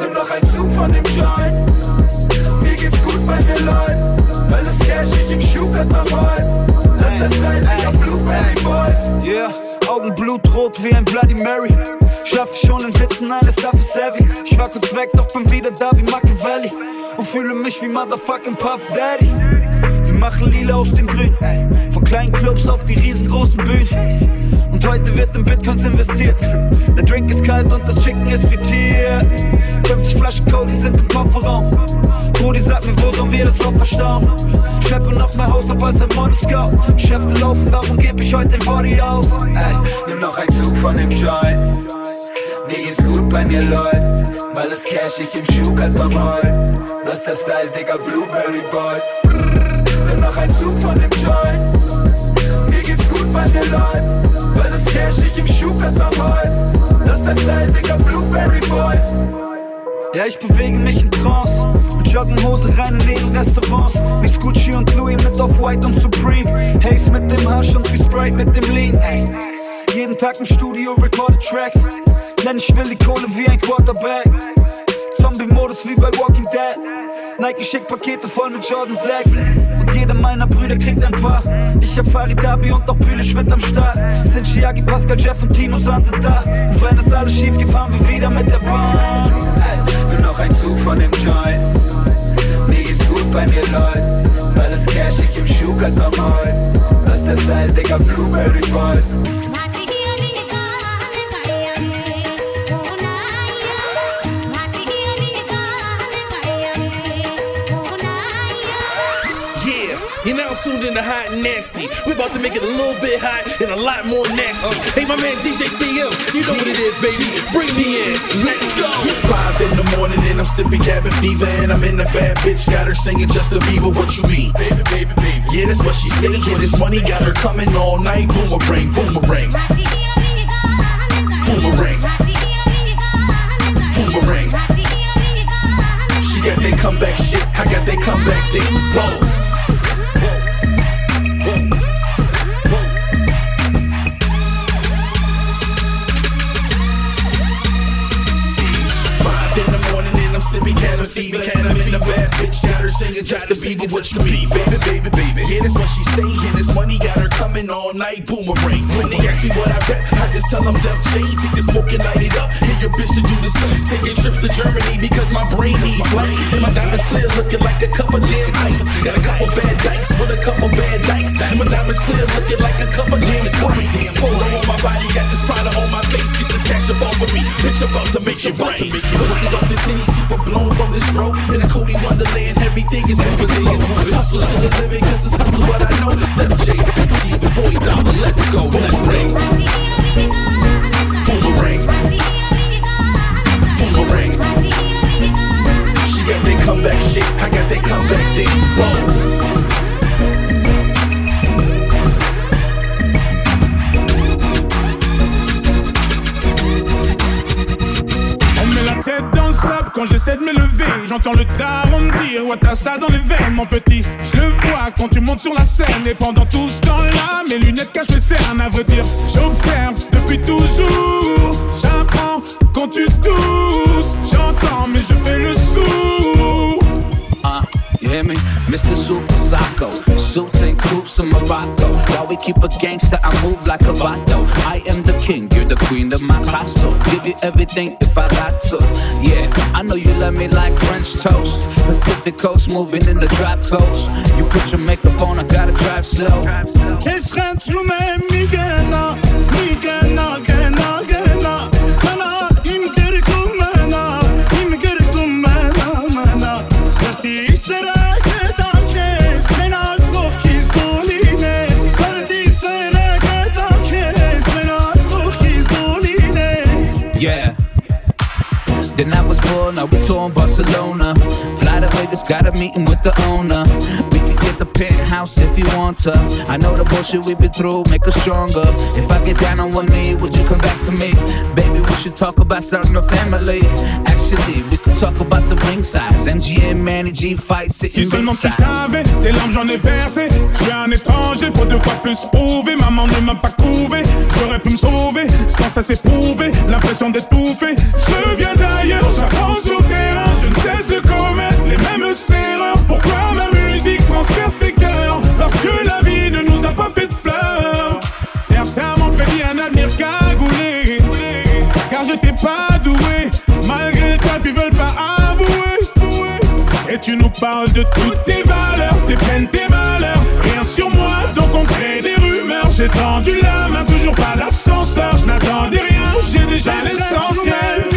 Nimm noch ein Zug von dem Joint. Mir geht's gut bei mir, Leute. Alles Cash, ich im Schuhkarton heut. Das ist der Style, Digga, Blueberry Boys. Yeah, Augen blutrot wie ein Bloody Mary. Schlaf schon in Sitzen, alles dafür savvy. Ich war kurz weg, doch bin wieder da wie Machiavelli. Und fühle mich wie Motherfucking Puff Daddy. Wir machen Lila aus dem Grün. Von kleinen Clubs auf die riesengroßen Bühnen. Und heute wird in Bitcoins investiert. Der Drink ist kalt und das Chicken ist frittiert. 50 Flaschen Cody sind im Kofferraum. Brody sagt mir, wo sollen wir das Opfer verstauen? Schleppe noch mehr Haus ab als ein Model Scout. Geschäfte laufen, darum geb ich heute den Body aus. Ey, nimm noch ein Zug von dem Joint. Mir geht's gut bei mir, Leute. Alles Cash, ich im Schuhkarton heut. Das ist der Style, Digga, Blueberry Boys. Noch ein Zug von dem Joint. Mir geht's gut bei mir, Leute. Alles Cash, ich im Schuhkarton heut. Das ist der Style, Digga, Blueberry Boys. Ja, ich bewege mich in Trance. Mit Jogginghose rein in Edelrestaurants. Wie Gucci und Louis mit Off-White und Supreme. Haze mit dem Hasch und wie Sprite mit dem Lean. Ey. Jeden Tag im Studio recorde Tracks. Denn ich will die Kohle wie ein Quarterback. Zombie-Modus wie bei Walking Dead. Nike schickt Pakete voll mit Jordan 6. Meiner Brüder kriegt ein paar. Ich hab Farid Abi und auch Bühle Schmidt am Start. Sind Chiagi, Pascal, Jeff und Tino San sind da. Und wenn es alles schief geht, fahren wir wieder mit der Bahn. Nimm noch ein Zug von dem Joint. Mir geht's gut bei mir, Leute. Alles Cash, ich im Schuhkarton heut. Das ist der Style, Digga, Blueberry Boys. tuned in to Hot and Nasty. We about to make it a little bit hot and a lot more nasty. Uh. Hey, my man DJ TM, you know what it is, baby. Bring me in. Let's go. Five in the morning and I'm sipping cabin fever and I'm in a bad bitch. Got her singing Justin Bieber What you mean, baby, baby, baby? Yeah, that's what she's saying. Hit this money, got her coming all night. Boomerang, boomerang, boomerang, boomerang. She got that comeback shit. I got that comeback thing. Whoa. I'm in a bad bitch, got her singing Justin Bieber. What you mean, baby, baby, baby? Yeah, that's what she say. And this money got her coming all night, boomerang. When they ask me what I rap, I just tell them Def J. Take the smoke and light it up. Hit your bitch to do the same. Taking trips to Germany because my brain need flame. And my diamonds clear, looking like a cup of damn ice. Got a couple bad dykes with a couple bad dykes. And my diamonds clear, looking like a cup of damn sprite. Polo on my body, got this Prada on my face. Get this cash up of me. Bitch, about to make it right. Pussy off this city, super blown from this stroke. In a Cody Wonderland, everything is moving slow. Hustle to the limit, cause it's hustle what I know. Def J, Big Steve, and Boy Dollar, let's go. Boomerang. Boomerang. Boomerang. She got that comeback shit, I got that comeback dick. Whoa. Dans le sable quand j'essaie de me lever. J'entends le daron me dire Ouais, t'as ça dans les veines, mon petit. Je le vois quand tu montes sur la scène. Et pendant tout ce temps-là, mes lunettes cachent mes cernes. À vrai dire, j'observe depuis toujours. J'apprends quand tu doutes. J'entends, mais je fais le sourd. hear me? Mr. Super Psycho. Suits and coops in Morocco. While we keep a gangster, I move like a vato. I am the king, you're the queen of my castle. Give you everything if I got to. Yeah, I know you love me like French toast. Pacific coast moving in the drop coast. You put your makeup on, I gotta drive slow. Touring Barcelona. Fly to Vegas, got a meeting with the owner. We the penthouse if you want to. I know the bullshit we've been through, make us stronger. If I get down on one knee, would you come back to me? Baby, we should talk about starting a family. Actually, we could talk about the ring size. MGM, Manny G fight Si sitting seulement tu savais, des larmes j'en ai versé. Je suis un étranger, faut deux fois plus prouver. Maman ne m'a pas couvé, j'aurais pu me sauver. Sans ça c'est prouvé, l'impression d'étouffer. Je viens d'ailleurs, j'apprends sur terrain. Je ne cesse de commettre les mêmes erreurs. Cœurs Parce que la vie ne nous a pas fait de fleurs. Certains m'ont prédit un avenir cagoulé. Car je t'ai pas doué, malgré ta ils veulent pas avouer. Et tu nous parles de toutes tes valeurs, tes peines, tes malheurs. Rien sur moi, donc on crée des rumeurs. J'ai tendu la main, toujours pas d'ascenseur. Je n'attendais rien, j'ai déjà l'essentiel.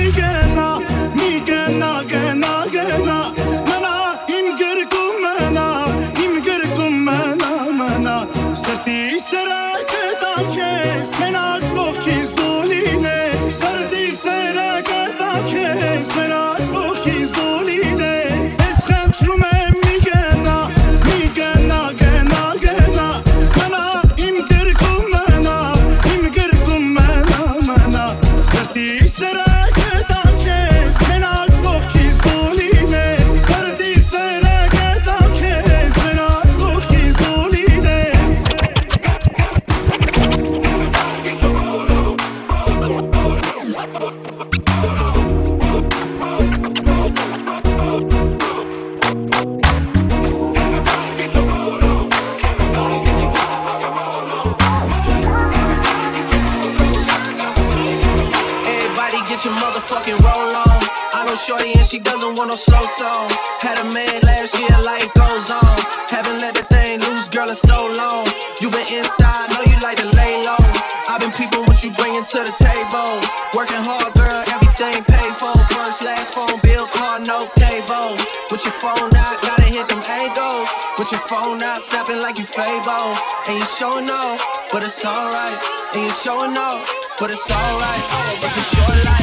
Doesn't want no slow song. Had a man last year, life goes on. Haven't let the thing loose, girl, in so long. You been inside, know you like to lay low. I've been peeping what you bringing to the table. Working hard, girl, everything paid for. First, last phone bill, car, no cable. With your phone out, gotta hit them angles. With your phone out, snapping like you Fable. And you showing off, but it's alright. And you showing off, but it's alright. It's a short life,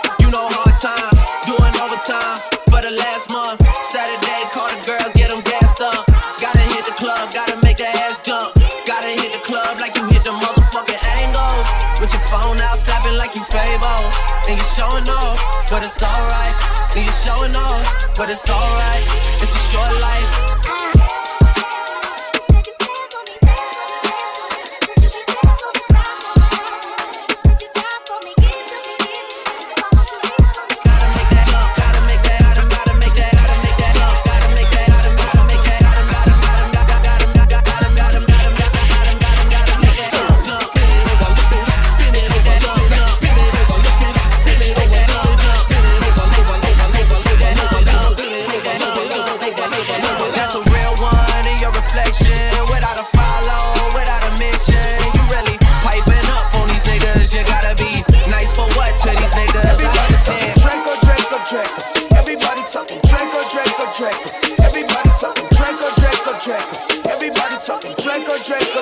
showing off, but it's alright. And you showing off, but it's alright. It's a short life.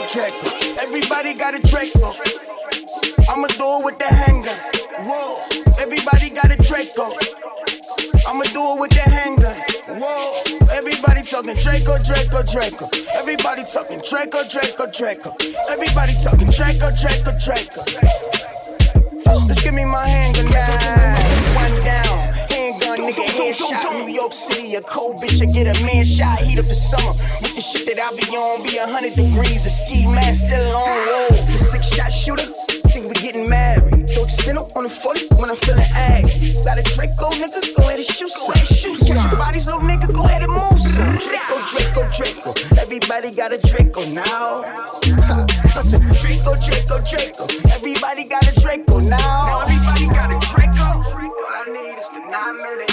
Everybody got a Draco. I'ma do it with the hanger. Whoa. Everybody got a Draco. I'ma do it with the hanger. Whoa. Everybody talking Draco, Draco, Draco. Everybody talking Draco, Draco, Draco. Everybody talking Draco, Draco, Draco. Just give me my handgun. One down. Nigga, headshot. New York City, a cold bitch, I get a man shot. Heat up the summer with the shit that I be on. Be a hundred degrees, a ski mask still on. Whoa, the six shot shooter. Think we getting married. Throw the steno on the 40 when I'm feeling ag. Got a Draco, nigga, go ahead and shoot some. Catch your bodies, little nigga, go ahead and move some. Draco, Draco, Draco. Everybody got a Draco now. Draco, Draco, Draco. Everybody got a Draco now. Everybody got a Draco. All I need is the nine milli.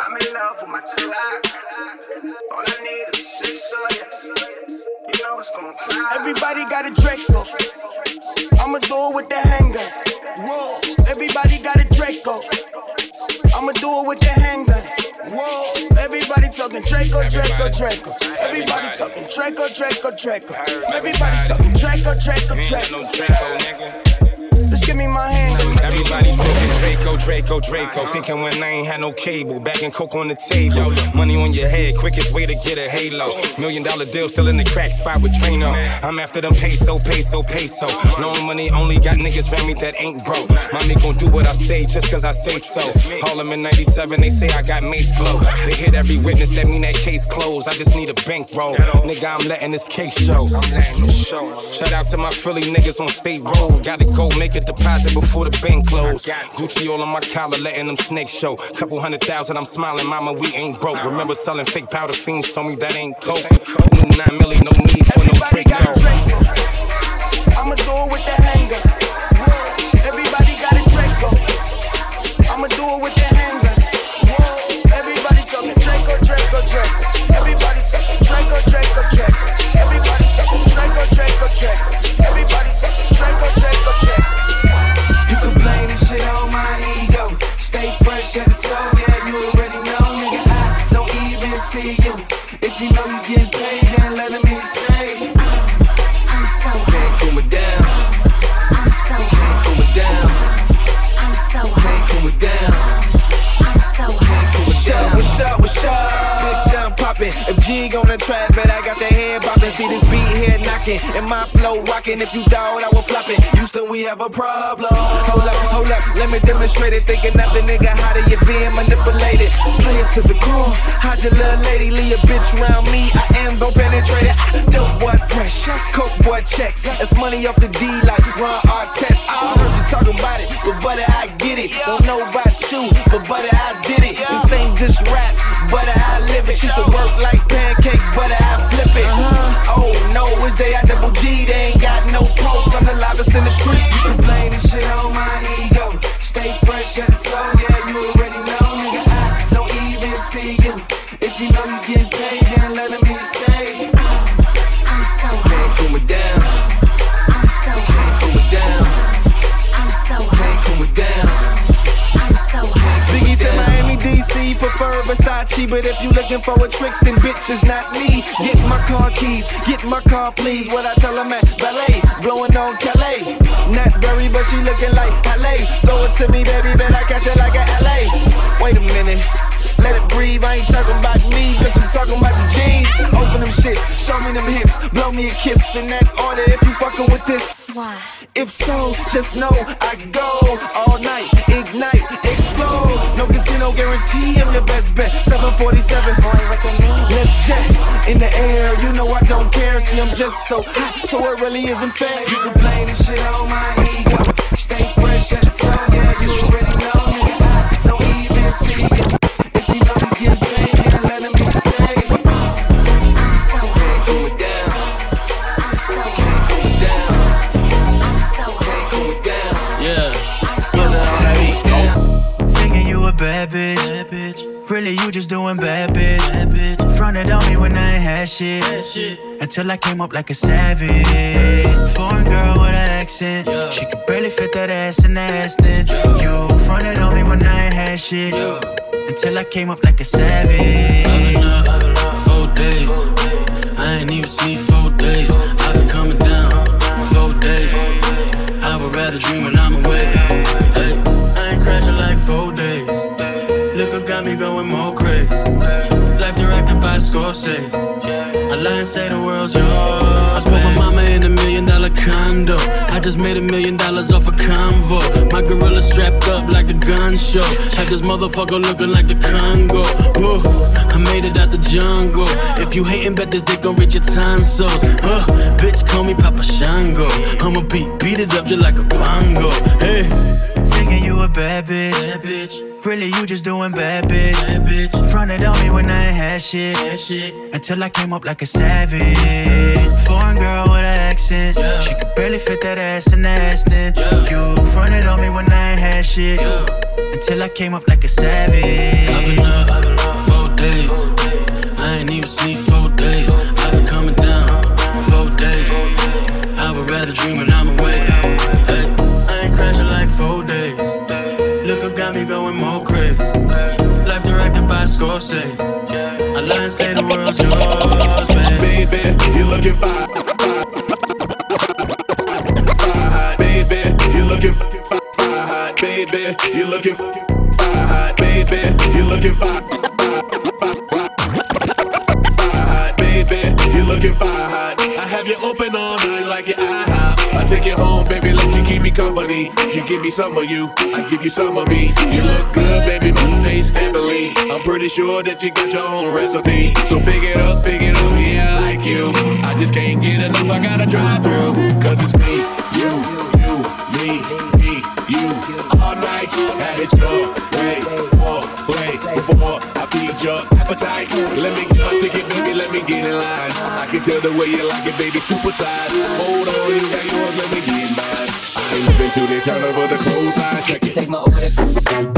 I'm in love with my Glock. All I need is six of you. Know it's gonna fly. Everybody got a Draco. I'ma do it with the. Whoa. Everybody got a Draco. I'ma do it with the hanger. Whoa. Everybody talking Draco, Draco, Draco. Everybody talking Draco, Draco, Draco. Everybody talking Draco, Draco, Draco. Just give me my hand. Everybody talking Draco, Draco, Draco. Thinking when I ain't had no cable. Back and coke on the table. Money on your head, quickest way to get a halo. Million dollar deal still in the crack spot with Trino. I'm after them peso, peso, peso. Loan money only got niggas around me that ain't broke. Mommy gon' do what I say just cause I say so. Harlem in 97, they say I got mace glow. They hit every witness, that mean that case closed. I just need a bankroll. Nigga, I'm letting this case show. Shout out to my Philly niggas on State Road. Gotta go make a deposit before the bank close. Gucci all on my collar, letting them snakes show. Couple hundred thousand, I'm smiling, mama, we ain't broke. Remember selling fake powder fiends, told me that ain't coke. New nine milli, no need for no break I'ma do it with the hanger. Everybody got a Draco. I'ma do it with the hanger. Everybody talking Draco, Draco, Draco. Everybody talking Draco, Draco, Draco. Everybody talking Draco, Draco, Draco. Everybody talking Draco, Draco, Track, bet I got the head boppin'. See this beat here knockin', and my flow rockin'. If you doubt, I will flop it. Houston, we have a problem. Hold up, hold up, let me demonstrate it. Thinking of the nigga, how do you being manipulated? Play it to the core. How'd your little lady leave a bitch around me? I am gon' penetrate it. Dope boy fresh, coke boy checks. It's money off the D like Ron Artest. I heard you talking about it, but buddy, I get it. Don't know about you, but buddy, I did it. This ain't just rap, buddy, I live it. Shit to work like pancakes, buddy, I flip it. Uh-huh. Oh no, it's J I double G. They ain't got no post. I'm the loudest in the street. You can blame this shit on my ego. Stay fresh at the toe, yeah, you already know, nigga. I don't even see you. If you know you get she, but if you looking for a trick, then bitch is not me. Get my car keys, get my car, please. What I tell her, man, ballet, blowing on Calais. Not very, but she looking like LA. Throw it to me, baby, bet I catch it like a LA. Wait a minute. Let it breathe, I ain't talking about me, bitch, I'm talking about your jeans. Open them shits, show me them hips, blow me a kiss in that order if you fucking with this. If so, just know I go guarantee, I'm your best bet. 747, let's jet in the air. You know I don't care, see, I'm just so hot, so it really isn't fair. You can blame this shit on my ego. Stay you just doing bad bitch. Fronted on me when I ain't had shit. shit Until I came up like a savage. Foreign girl with an accent. She could barely fit that ass in the Aston. You fronted on me when I ain't had shit. Until I came up like a savage. Four days. I ain't even sleep four days. I've been coming down four days. I would rather dream when I'm awake. Hey, I ain't crashing like four days. Scorsese. I lie and say the world's yours. I put my mama in a million dollar condo. I just made a million dollars off a convo. My gorilla strapped up like a gun show. Had this motherfucker looking like the Congo. Whoa, I made it out the jungle. If you hating, bet this dick gon' reach your tonsils. Uh, bitch, call me Papa Shango. I'ma beat, beat it up just like a bongo. Hey. Thinking you a bad bitch. Really, you just doing bad bitch. Fronted on me when I ain't had shit. Until I came up like a savage. Foreign girl with an accent. She could barely fit that ass in the Aston. You fronted on me when I ain't had shit. Until I came up like a savage. I've been up four days. I ain't even sleep four And say the world's yours, baby. Baby, you looking fine. Baby, you looking fine. Baby, you looking fine. Baby, you looking fine. Baby. I have you open all night like your IHOP. Me company. You give me some of you, I give you some of me. You look good, baby, must taste heavenly. I'm pretty sure that you got your own recipe. So pick it up, pick it up, yeah, I like you. I just can't get enough, I gotta drive through. Cause it's me, you, you, me, me, you. All night, have it your way, for play, before I feed your appetite. Let me get my ticket, baby, let me get in line. I can tell the way you like it, baby, super size. Hold on, you got yours, let me get. Living they turn over the clothes, I check it. Take my order.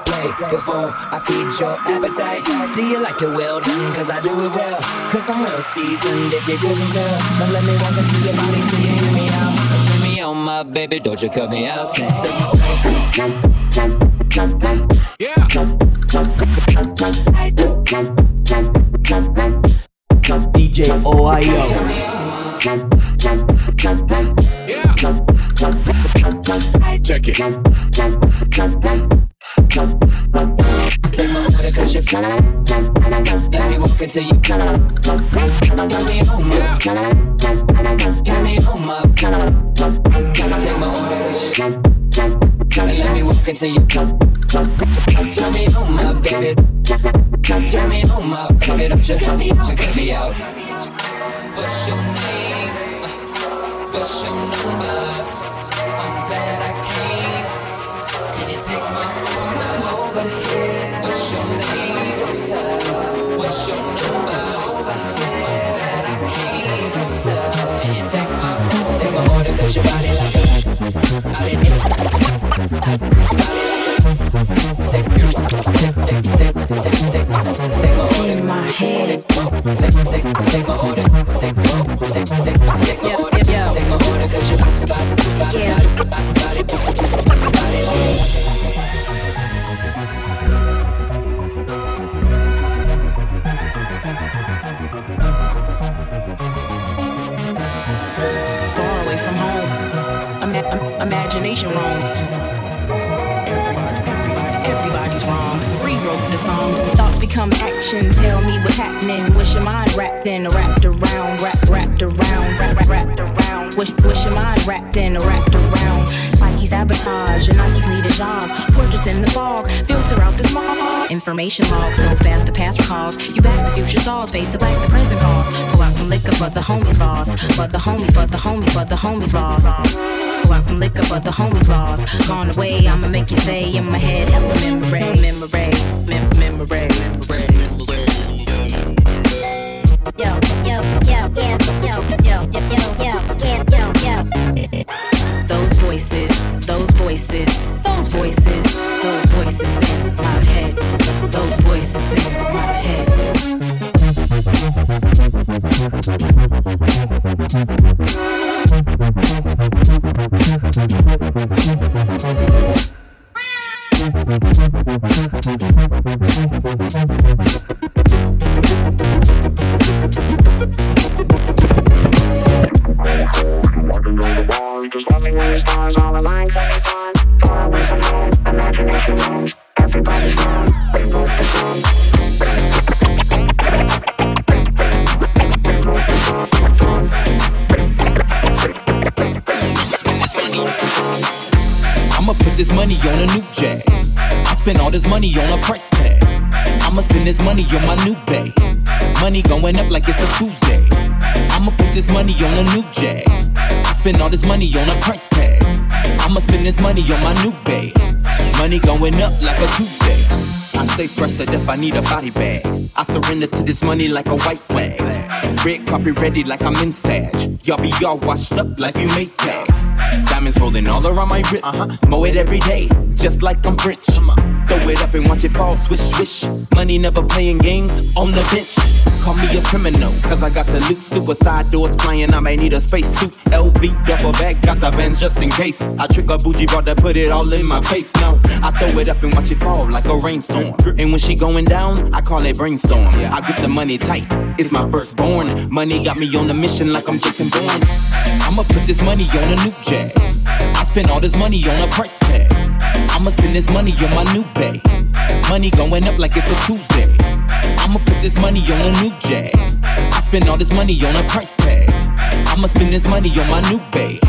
play before I feed your appetite. Do you like it well done? Cause I do it well. Cause I'm well seasoned if you couldn't tell. Now let me walk into your body till you hear me out. Turn me on, my baby, don't you cut me out. Say, DJ OIO jump, Check it. Take me walk home up. Me home Take my me home up. Turn me home it up, just help me out, so cut me out. What's your name? What's your number? I'm glad I came. Can you take my order over here? What's your name? What's your number? I'm glad I came. Can you take my take my order? Cause your body like a Take, take, In my head. Take, imagination roams. Become action. Tell me what's happening. Wish your mind wrapped in, wrapped around, wrapped, wrapped around, wrapped, wrapped around. Wish, wish your mind wrapped in, wrapped around. Psyche sabotage. Your Nikes need a job. Portraits in the fog. Filter out the smog. Information log. So fast the past recalls. You back the future stalls. Fade to black the present calls. Pull out some liquor for the homies lost. For the homies, for the homies, for the homies lost. Pull out some liquor for the homies lost. Gone away, I'ma make you stay in my head. Hella memory, memory, mem- memory, memory. Yo, yo, yo, yo, yo, yo, yo, yo, yo, yo, yo. Those voices, those voices, those voices, those voices in my head. Those voices in my head. A Tuesday. I'ma put this money on a new jag. I spend all this money on a price tag. I'ma spend this money on my new bay. Money going up like a Tuesday. I stay fresh to death, I need a body bag. I surrender to this money like a white flag. Red carpet ready like I'm in Sag. Y'all be all washed up like you made tag. Diamonds rolling all around my wrist. Uh-huh. Mow it every day, just like I'm French. Throw it up and watch it fall, swish, swish. Money never playing games on the bench. Call me a criminal, cause I got the loot. Suicide doors flying, I may need a spacesuit. LV double bag, got the vans just in case. I trick a bougie brought to put it all in my face. No, I throw it up and watch it fall like a rainstorm. And when she going down, I call it brainstorm. Yeah, I grip the money tight, it's my firstborn. Money got me on a mission like I'm Jason Bourne. I'ma put this money on a new jag. I spend all this money on a price tag. I'ma spend this money on my new bay. Money going up like it's a Tuesday. I'ma put this money on a new jag. I spend all this money on a price tag. I'ma spend this money on my new bay.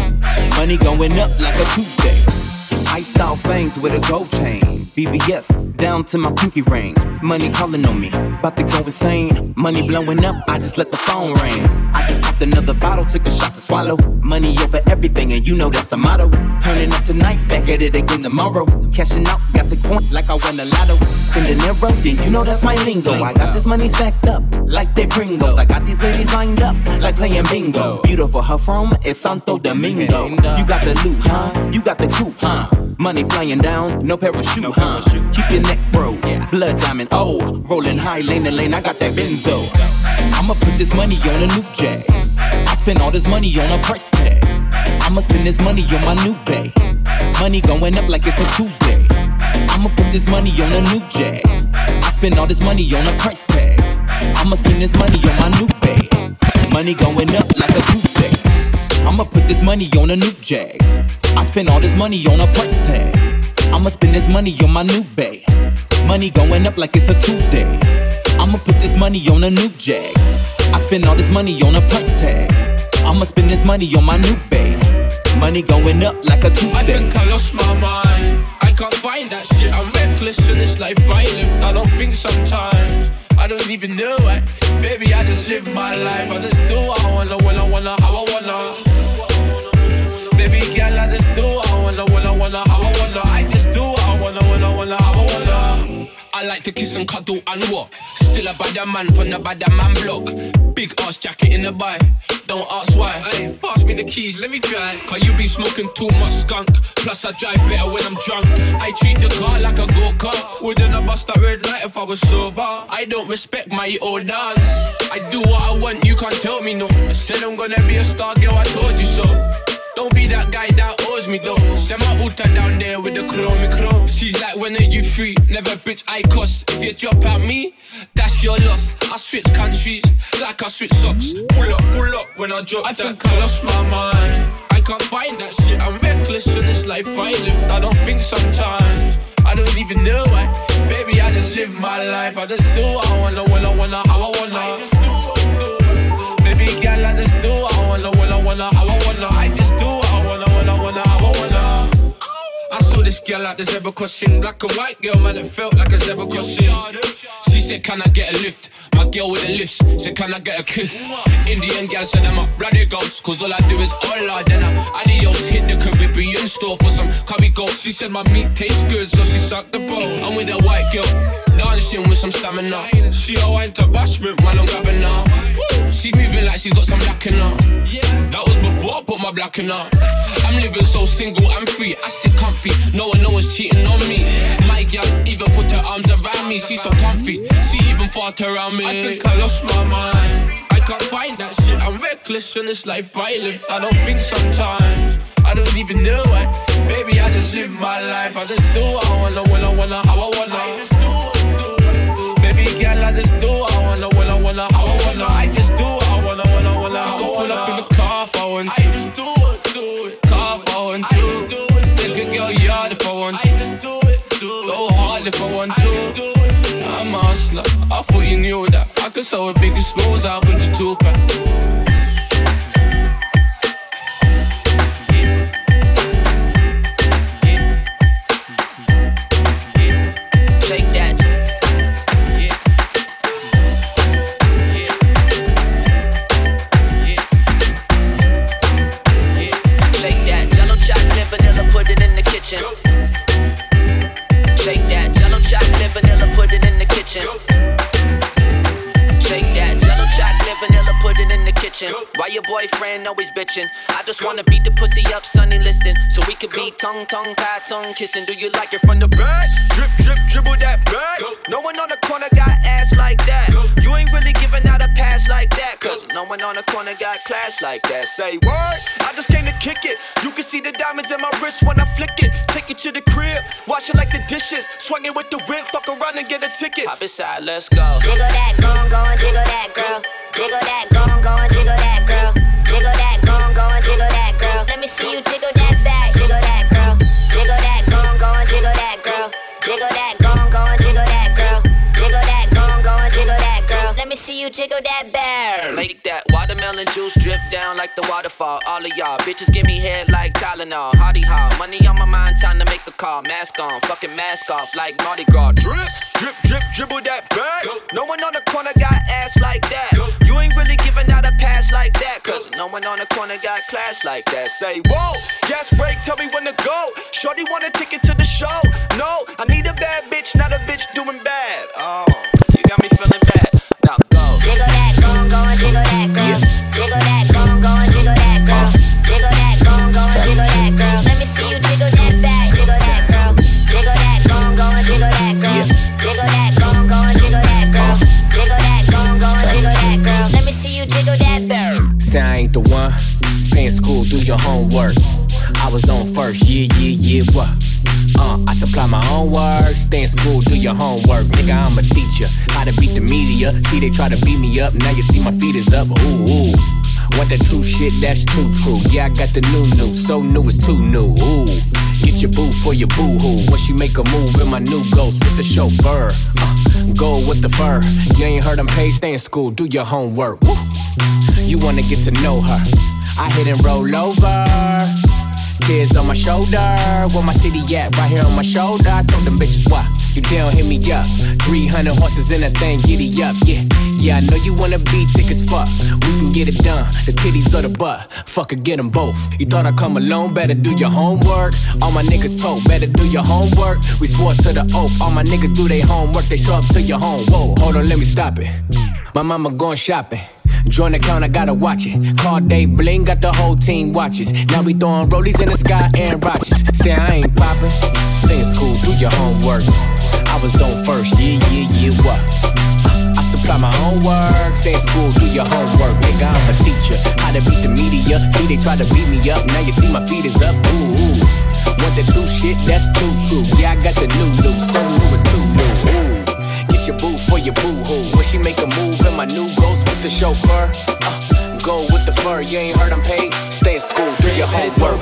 Money going up like a Tuesday. Iced out fangs with a gold chain. VVS down to my pinky ring. Money calling on me, about to go insane. Money blowing up, I just let the phone ring. I just popped another bottle, took a shot to swallow. Money over everything, and you know that's the motto. Turning up tonight, back at it again tomorrow. Cashing out, got the coin like I won the lotto. Spending arrow, then you know that's my lingo. I got this money stacked up like they Pringles. I got these ladies lined up like playing bingo. Beautiful, her from is Santo Domingo. You got the loot, huh? You got the coupe, huh? Money flying down, no parachute, huh? Keep your neck froze, blood diamond, oh. Rolling high lane to lane, I got that benzo. I'ma put this money on a new jag. I spend all this money on a price tag. I'ma spend this money on my new bay. Money going up like it's a Tuesday. I'ma put this money on a new jag. I spend all this money on a price tag. I'ma spend this money on my new bay. Money going up like a Tuesday. I'ma put this money on a new jag. I spend all this money on a price tag. I'ma spend this money on my new bay. Money going up like it's a Tuesday. I'ma put this money on a new jag. I spend all this money on a price tag. I'ma spend this money on my new bag. Money going up like a Tuesday. I think I lost my mind. I can't find that shit. I'm reckless in this life I live. I don't think sometimes. I don't even know it. Baby, I just live my life. I just do what I wanna, when I wanna, how I wanna. Baby girl, I just do I wanna, I wanna, how I wanna. I just do I wanna, I wanna, how I wanna. I like to kiss and cuddle and what? Still a bad man, pon a bad man block. Big ass jacket in the bike. Don't ask why. Hey, pass me the keys, let me drive. Cause you be smoking too much skunk. Plus, I drive better when I'm drunk. I treat the car like a go kart. Wouldn't I bust that red light if I was sober? I don't respect my orders. I do what I want, you can't tell me no. I said I'm gonna be a star girl, I told you so. Don't be that guy that owes me though. Send my Uta down there with the chromey chrome. She's like, when are you free? Never bitch, I cost. If you drop out me, that's your loss. I switch countries like I switch socks. Pull up, pull up when I drop I that think I lost my mind. I can't find that shit. I'm reckless in this life I live. I don't think sometimes. I don't even know why. Baby, I just live my life. I just do what I wanna, when I wanna, how I wanna. I Baby girl, I just do I wanna, I wanna, I wanna. I just do I wanna, I wanna, I wanna. I saw this girl at the zebra crossing, black and white girl, man, it felt like a zebra crossing. She said, Can I get a lift? My girl with a lift said, Can I get a kiss? Indian girl said, I'm a bloody ghost, cause all I do is Allah. Then I adios, hit the Caribbean store for some curry goat. She said, My meat tastes good, so she sucked the bowl. I'm with a white girl, dancing with some stamina. She a wine to bashment while I'm grabbing her. She moving like she's got some black in her. That was before I put my black in her. I'm living so single, I'm free, I sit comfy. No one, no one's cheating on me. My girl even put her arms around me, she's so comfy. She even fought around me. I think I lost my mind. I can't find that shit. I'm reckless in this life live. I don't think sometimes. I don't even know it. Baby, I just live my life. I just do what I wanna, when I wanna. I you knew that. I could sell the biggest smooth album to Tupac. Your boyfriend always bitching? I just wanna beat the pussy up, Sunny listing, so we could be tongue, tongue, tie, tongue kissing. Do you like it from the back? Drip, drip, dribble that back. No one on the corner got ass like that. You ain't really giving out a pass like that, cause no one on the corner got class like that. Say what? I just came to kick it. You can see the diamonds in my wrist when I flick it. Take it to the crib, wash it like the dishes. Swing it with the whip, fuck around and get a ticket. Hop inside, let's go. Jiggle that, go go on, jiggle that, girl. Jiggle that, go go on, jiggle that, girl. Jiggle that, go on, go on, jiggle that, girl. Let me see you jiggle that back, you jiggle that bear. Make that watermelon juice drip down like the waterfall. All of y'all bitches give me head like Tylenol. Hardy ha, money on my mind, time to make a call. Mask on, fucking mask off like Mardi Gras. Drip, drip, drip, dribble that back. No one on the corner got ass like that. You ain't really giving out a pass like that. Cause no one on the corner got class like that. Say, whoa, gas break, tell me when to go. Shorty want a ticket to the show. No, I need a bad bitch, not a bitch doing bad. Oh, you got me feeling bad. Go on, jiggle that, girl. Jiggle that, go on, go on, jiggle that, girl. Uh. Jiggle that, go on, go on, jiggle that, girl. Let me see you jiggle that back, jiggle that, girl. Jiggle that, go on, go on, jiggle that, girl. Jiggle that, go on, go on, jiggle that, girl. Uh. Jiggle that, go on, go on, jiggle that, girl. Let me see you jiggle that. Say I ain't the one. Stay in school, do your homework. I was on first, yeah, yeah, yeah, what? Uh, I supply my own work. Stay in school, do your homework. Nigga, I'm a teacher. How to beat the media. See, they try to beat me up. Now you see my feet is up. Ooh, ooh. Want that true shit, that's too true. Yeah, I got the new new, so new it's too new. Ooh, get your boo for your boo hoo. When she make a move in my new ghost with the chauffeur. Uh, go with the fur. You ain't heard them pay, stay in school, do your homework. Woo. You wanna get to know her. I hit and roll over. Tears on my shoulder. Where my city at? Right here on my shoulder. I told them bitches, why You down, hit me up. 300 horses in a thing, giddy up, yeah. Yeah, I know you wanna be thick as fuck. We can get it done. The titties or the butt. Fuck it, get them both. You thought I'd come alone, better do your homework. All my niggas told, better do your homework. We swore to the oath. All my niggas do their homework. They show up to your home. Whoa, hold on, let me stop it. My mama going shopping. Join account, I gotta watch it. Call day bling, got the whole team watches. Now we throwing rollies in the sky, Aaron Rodgers. Say I ain't poppin', Stay in school, do your homework. I was on first, yeah, yeah, yeah, what? I supply my own work. Stay in school, do your homework. Nigga, I'm a teacher. How to beat the media. See, they try to beat me up. Now you see my feet is up. Ooh, ooh. Want the true shit? That's too true. Yeah, I got the new new. So new it's too new. Ooh. Get your boo for your boo hoo. When she make a move in my new ghost with the chauffeur. Uh, go with the fur. You ain't heard I'm paid. Stay in school, do your homework.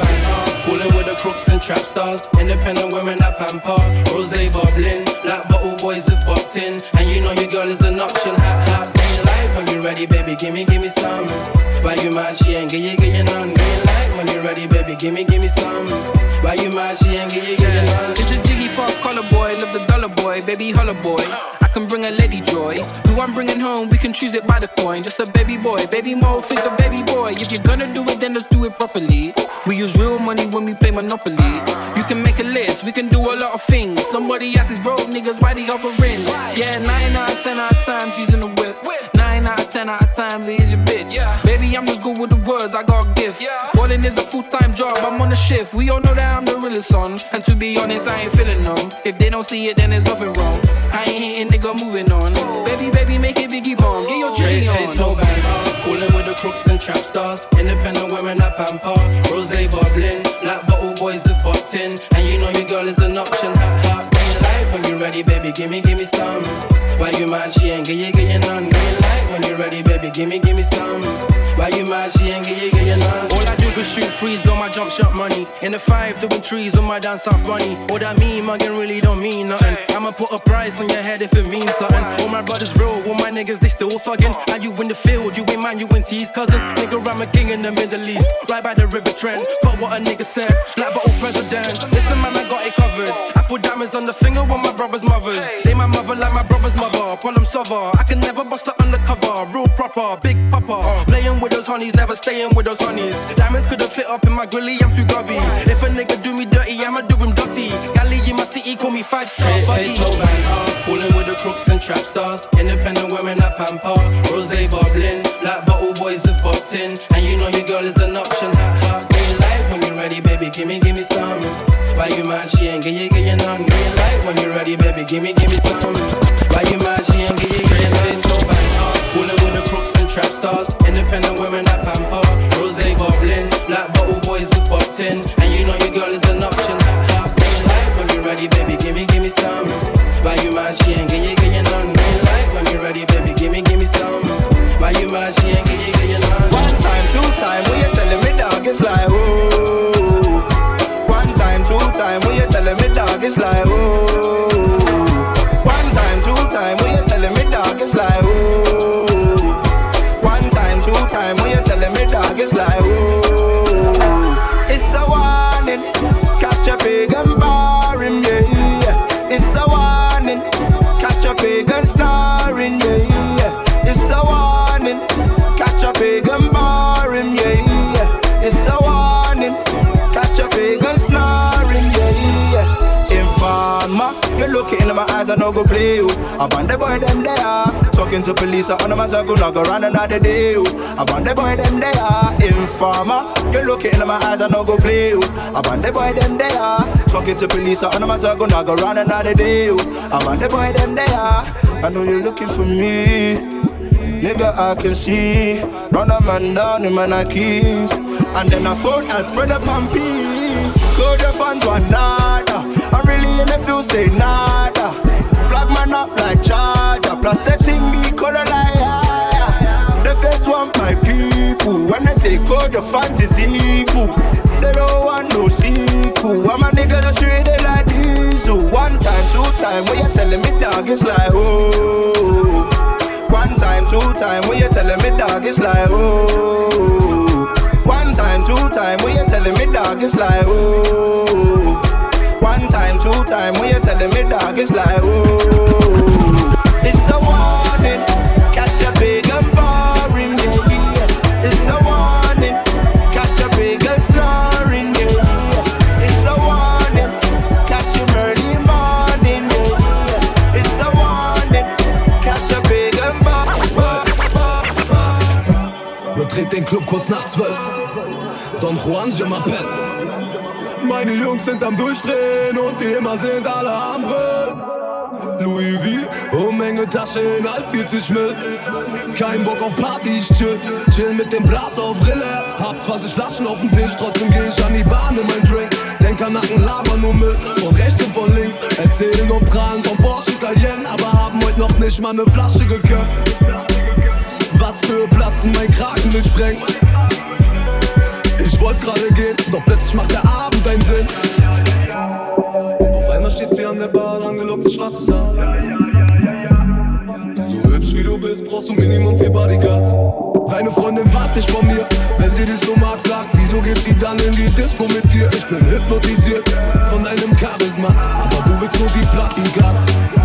Cooling with the crooks and trap stars. Independent women that pamper. Rose bubbling. Black bottle boys just boxing. And you know your girl is an option. Hat, hat, green light. When you ready, baby, gimme, gimme some. Why you mad? She ain't get you, get you none. Green light. When you ready, baby, gimme, gimme some. Why you mad? She ain't get you, get you none. It's a jiggy pop color boy, love the dollar boy, baby holla boy. I can bring a lady joy. Who I'm bringing home, we can choose it by the coin. Just a baby boy, baby mo, think a baby boy. If you're gonna do it, then let's do it properly. We use real money when we play Monopoly. You can make a list, we can do a lot of things. Somebody asks is broke niggas why they offering. Yeah, nine out of ten out of times she's in the whip. Nine out of ten out of times it is your bitch. Baby, I'm just good with the words, I got a gift. Balling is a full time job, I'm on a shift. We all know that I'm the realest son. And to be honest, I ain't feeling them. If they don't see it, then there's nothing wrong. I ain't hating, nigga, moving on. Baby, baby, make it biggie bomb. Get your Straight jiggy face, on. no bang. Cooling with the crooks and trap stars. Independent women that pamper. Rose bubbling. Black bottle boys just boxing. And you know your girl is an option. Hat, hat, green light. When you ready, baby, gimme, gimme some. Why you mad? She ain't get you, get you none. Green light. When you ready, baby, gimme, gimme some. Why you mad? She ain't get you, get you none. All I do is shoot freeze, got my jump shot money. In the five, doing trees on my dance off money. All that mean, mugging really don't mean nothing. I'ma put a price on your head if it means something. All my brothers real, all my niggas they still thugging. And you in the field, you ain't man, you in T's cousin. Nigga, I'm a king in the Middle East, right by the river trend. Fuck what a nigga said, black bottle president. Listen, man, I got it covered. I diamonds on the finger of my brother's mothers. They my mother like my brother's mother. Problem solver, I can never bust her undercover. Real proper, big papa. Oh. Playing with those honeys, never staying with those honeys. Diamonds couldn't fit up in my grilly, I'm too grubby. If a nigga do me dirty, I'ma do him dirty. Galley in my city, call me five star buddy. no bang, Cooling with the crooks and trap stars. Independent women that pamper. Rose bubbling. like bottle boys just boxing. And you know your girl is an option. Hat, green light. When you're ready, baby, gimme, gimme. Why you mad? She ain't get you, get you none. Green light. When you ready, baby, gimme, gimme some. Why you mad? She ain't get you, get you none. no bang, uh, Cooling with the crooks and trap stars. Independent women that pamper. Uh, rose bubbling. Black bottle boys just boxing. And you know your girl is an option. Green light. When you ready, baby, gimme, gimme some. Why you mad? She ain't get you, dog, it's like oh. One time, two time, when you telling me dog, it's like oh. One time, two time, when you telling me dog, it's like oh. No go play you. I want the boy them there, ah. talking to police, ah, I on my circle, not go run another day. I want the boy them there, ah. informer, you look in my eyes, I no go play you. I want the boy them there, talking to police, I on my circle, not go run another day. I want the boy them there, I know you're looking for me. Nigga, I can see. Run a man down in my Nikes. And then I phone and spread up on P. Code your fans one nada. I'm really in the field, say nada. Plug man up like charger. Plus the thing be color like yeah. The feds want my people. When I say code, the fantasy evil. They don't want no sequel. I'm a nigga that's really like diesel. One time, two time, when you telling me dog, it's like oh. One time, two time, when you telling me dog, it's like oh. One time, two time, when you telling me dog, it's like oh. One time, two time, when you're telling me dog, it's like oh. It's a warning, catch a big and boring, yeah, yeah. It's a warning, catch a big and snoring, yeah, yeah. It's a warning, catch him early morning, yeah, yeah. It's a warning, catch a big and Betritt den Club kurz nach zwölf. Don Juan, je m'appelle. Meine Jungs sind am Durchdrehen und wie immer sind alle am. Louis V, oh Menge Taschen, alt 40 mit. Kein Bock auf Party, ich chill. Chill mit dem Blas auf Rille. Hab 20 Flaschen auf dem Tisch, trotzdem geh ich an die Bahn in mein Drink. Denk an Nacken, laber nur Müll. Von rechts und von links. Erzählen und prahlen von Porsche Cayenne. Aber haben heute noch nicht mal ne Flasche geköpft. Was für Platzen mein Kragen will sprengen. Ich wollte gerade gehen, doch plötzlich macht der Abend einen Sinn. Und auf einmal steht sie an der Bar, angelocktes schwarzes Haar. So hübsch wie du bist, brauchst du Minimum vier Bodyguards. Deine Freundin wartet dich von mir, wenn sie dich so mag, sagt, wieso geht sie dann in die Disco mit dir? Ich bin hypnotisiert von deinem Charisma, aber du willst nur die Platin-Card. Karima,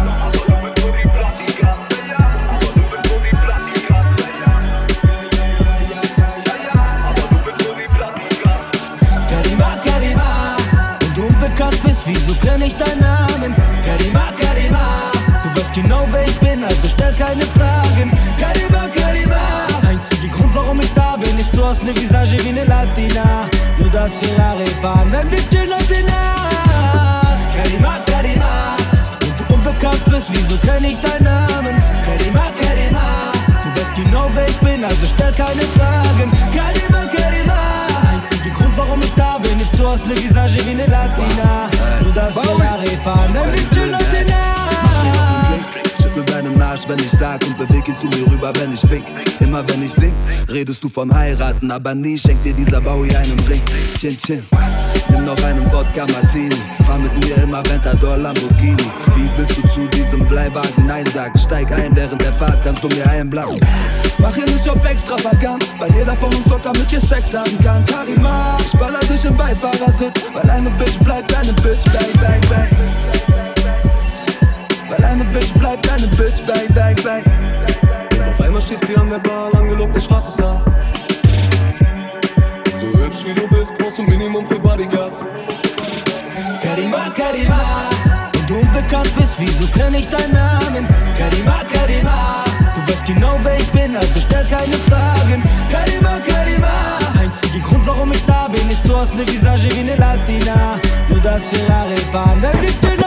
keine Fragen. Karima, Karima, einziger Grund warum ich da bin, ist du hast ne Visage wie ne Latina. Nur das Ferrari fahren, wenn wir chillen heute Nacht. Karima, Karima, wenn du unbekannt bist, wieso kenn ich deinen Namen? Karima, Karima, du weißt genau wer ich bin, also stell keine Fragen. Karima, Karima, einziger Grund warum ich da bin, ist du hast ne Visage wie ne Latina. Nur das Ferrari fahren, wenn wir chillen heute Nacht. Schüttel deinen Arsch, wenn ich sag und beweg ihn zu mir rüber, wenn ich wink. Immer wenn ich sing, redest du von heiraten, aber nie schenkt dir dieser Bowie einen Ring. Chin Chin, nimm noch einen Wodka Martini, fahr mit mir im Aventador Lamborghini. Wie willst du zu diesem Bleiwagen Nein sagen? Steig ein, während der Fahrt kannst du mir einblauen. Mach hier nicht auf extravagant, weil jeder von uns locker mit dir Sex haben kann. Karima, ich baller dich im Beifahrersitz, weil eine Bitch bleibt eine Bitch, bang, bang, bang. Weil eine Bitch bleibt eine Bitch, bang, bang, bang. Und auf einmal steht sie an der Bar, langgelobtes schwarzes Haar. So hübsch wie du bist, brauchst du Minimum für Bodyguards. Karima, Karima, wenn du unbekannt bist, wieso kenn ich deinen Namen? Karima, Karima, du weißt genau wer ich bin, also stell keine Fragen. Karima, Karima, einziger Grund warum ich da bin, ist du hast ne Visage wie ne Latina. Nur das Ferrari fahren, wir chillen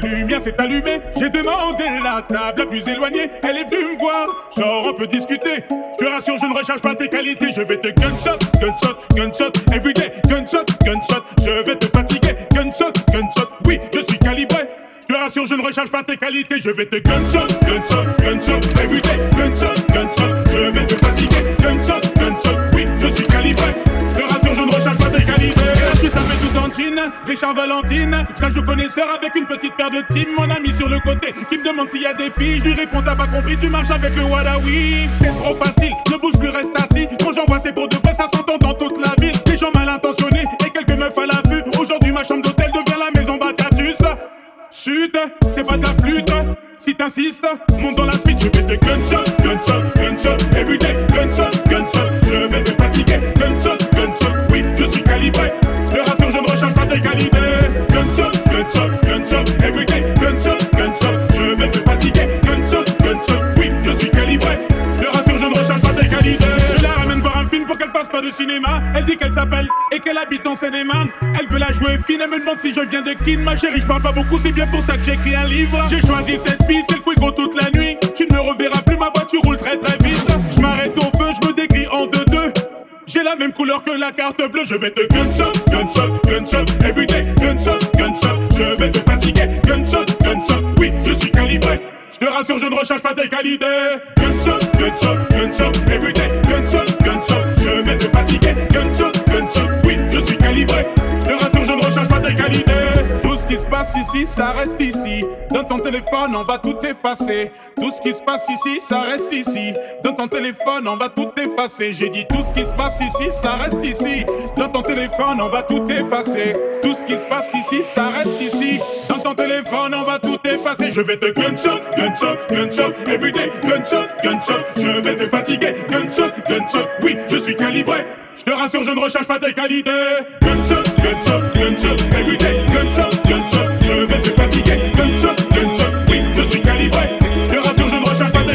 la lumière s'est allumée. J'ai demandé la table la plus éloignée. Elle est venue me voir, genre on peut discuter. Je te rassure, je ne recherche pas tes qualités. Je vais te gunshot, gunshot, gunshot, everyday. Gunshot, gunshot, je vais te fatiguer. Gunshot, gunshot, oui, je suis calibré. Je te rassure, je ne recherche pas tes qualités. Je vais te gunshot, gunshot, gunshot, everyday. Gunshot, gunshot, je vais te jean, Richard Valentine. Je joue connaisseur avec une petite paire de team. Mon ami sur le côté qui me demande s'il y a des filles. Je lui réponds, t'as pas compris, tu marches avec le Wadawi. C'est trop facile, ne bouge plus, reste assis. Quand j'envoie, c'est pour de vrai, ça s'entend dans toute la ville. Des gens mal intentionnés et quelques meufs à la vue. Aujourd'hui, ma chambre d'hôtel devient la maison Batatus. Chut, c'est pas de la flûte. Si t'insistes, monte dans la suite, je vais te gunshot, gunshot, gunshot, everyday, s'appelle et qu'elle habite en seine Elle veut la jouer fine, elle me demande si je viens de Kin. Ma chérie, je parle pas beaucoup, c'est bien pour ça que j'écris un livre. J'ai choisi cette fille, c'est le gros toute la nuit. Tu ne me reverras plus, ma voiture roule très très vite. Je m'arrête au feu, je me décris en deux-deux. J'ai la même couleur que la carte bleue, je vais te gunshot, gunshot, gunshot, everyday, gunshot, gunshot, je vais te fatiguer, gunshot, gunshot, oui, je suis calibré. Je te rassure, je ne recherche pas tes qualités. Gunshot, gunshot, gunshot, everyday, ici, ça reste ici. Dans ton téléphone, on va tout effacer. Tout ce qui se passe ici, ça reste ici. Dans ton téléphone, on va tout effacer. J'ai dit tout ce qui se passe ici, ça reste ici. Dans ton téléphone, on va tout effacer. Tout ce qui se passe ici, ça reste ici. Dans ton téléphone, on va tout effacer. Je vais te gunshot, gunshot, gunshot, everyday, gunshot, gunshot. Je vais te fatiguer, gunshot, gunshot. Oui, je suis calibré. Je te rassure, je ne recherche pas tes qualités. Gunshot, gunshot, gunshot, everyday, gunshot, gunshot. Je vais te fatiguer, gunshot, gunshot. Oui, je suis calibré. Je rassure, je ne recherche pas tes.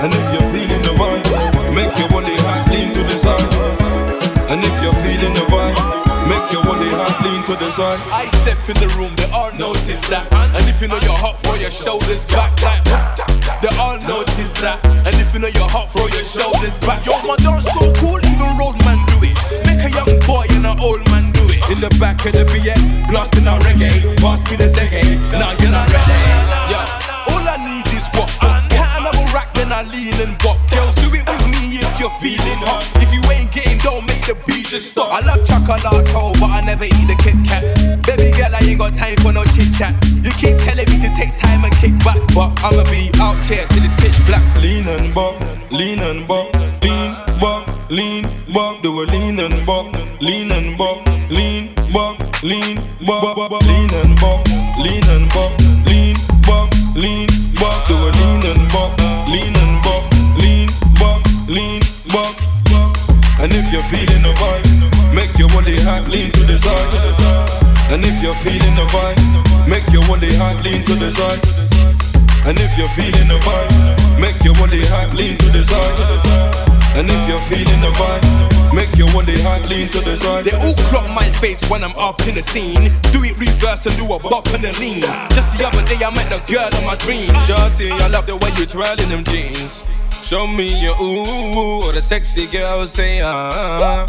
And if you're feeling the vibe, make your body hot, lean to the side. And if you're feeling the vibe, make your body hot, lean to the side. I step in the room, they all notice that. And if you know you're hot, throw your shoulders back like They all notice that. And if you know you're hot, throw your shoulders back. Yo, my dance so cool, even roadman do it. Make a young boy and an old man do it. In the back of the BM, blasting out reggae. Pass me the Zege, now you're not ready. Yeah, all I need is what? Cat another rack, then I lean and bop. Girls, you're feeling hot. If you ain't getting, don't make the beat just stop. I love chocolato, but I never eat the Kit Kat. Baby girl, I ain't got time for no chit chat. You keep telling me to take time and kick back, but I'ma be out here till it's pitch black. Lean and bop, lean and bop, lean, bop, lean, bop. Do a lean and bop, lean and bop, lean, bop, lean, bop. lean and bop, lean and bop, lean, bop, lean, bop. Do a lean and bop, you're feeling the vibe, make your body hot, lean to the side. And if you're feeling the vibe, make your body hot, lean to the side. And if you're feeling the vibe, make your body hot, lean to the side. And if you're feeling the vibe, make your body hot, lean to the side. They all clock my face when I'm up in the scene. Do it reverse and do a bop and a lean. Just the other day I met the girl of my dreams. Shorty, I love the way you twirling them jeans. Show me your ooh, or the sexy girl say ah.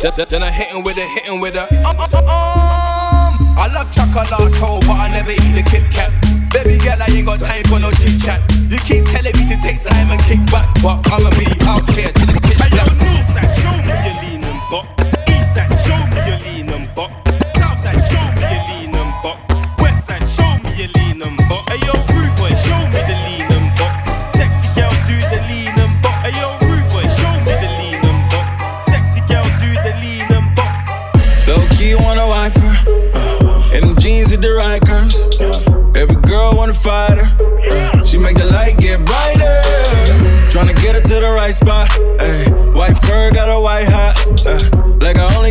Then, then- I hit him with a hit him with a um, um, um, um. I love chocolato, but I never eat the Kit Kat. Baby girl, I ain't got time for no chit chat. You keep telling me to take time and kick back, but I'ma be out here till it's pitch black. Northside, show me your lean and make the light get brighter. Tryna get her to the right spot. Ay, white fur got a white hot. Uh, like I only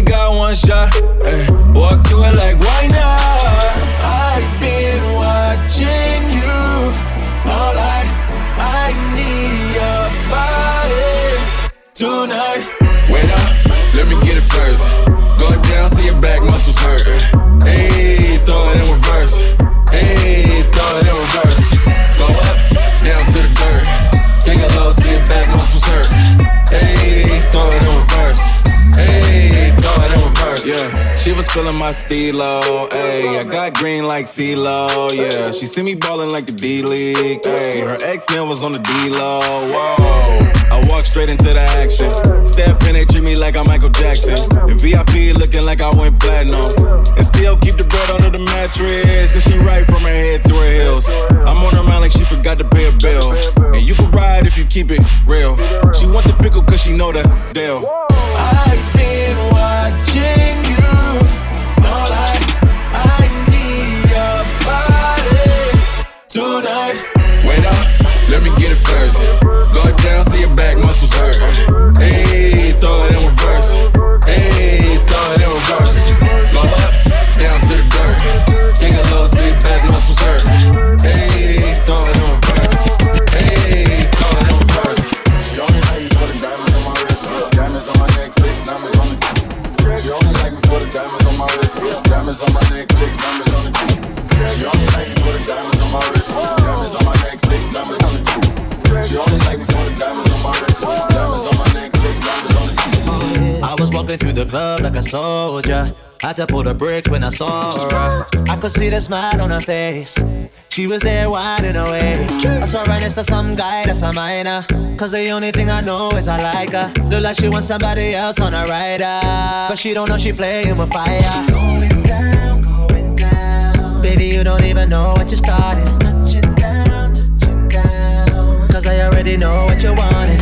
Yeah, she was feeling my stilo. Hey, I got green like CeeLo. Yeah, she see me ballin' like the D League. Hey, her ex man was on the D-Lo. Whoa. I walk straight into the action. Step in, they treat me like I'm Michael Jackson. And VIP looking like I went platinum. And still keep the bread under the mattress. And she right from her head to her heels. I'm on her mind like she forgot to pay a bill. And you can ride if you keep it real. She want the pickle cause she know the deal. I've been watching tonight. Wait up, let me get it first. Go down to your back muscles hurt. Hey, throw it in reverse. The club like a soldier. Had to pull the brakes when I saw her. I could see the smile on her face. She was there her waist. I saw her next to some guy that's a minor. Cause the only thing I know is I like her. Look like she wants somebody else on her rider. But she don't know she playing with fire. Going down, going down. Baby, you don't even know what you started. Touching down, touching down. Cause I already know what you wanted.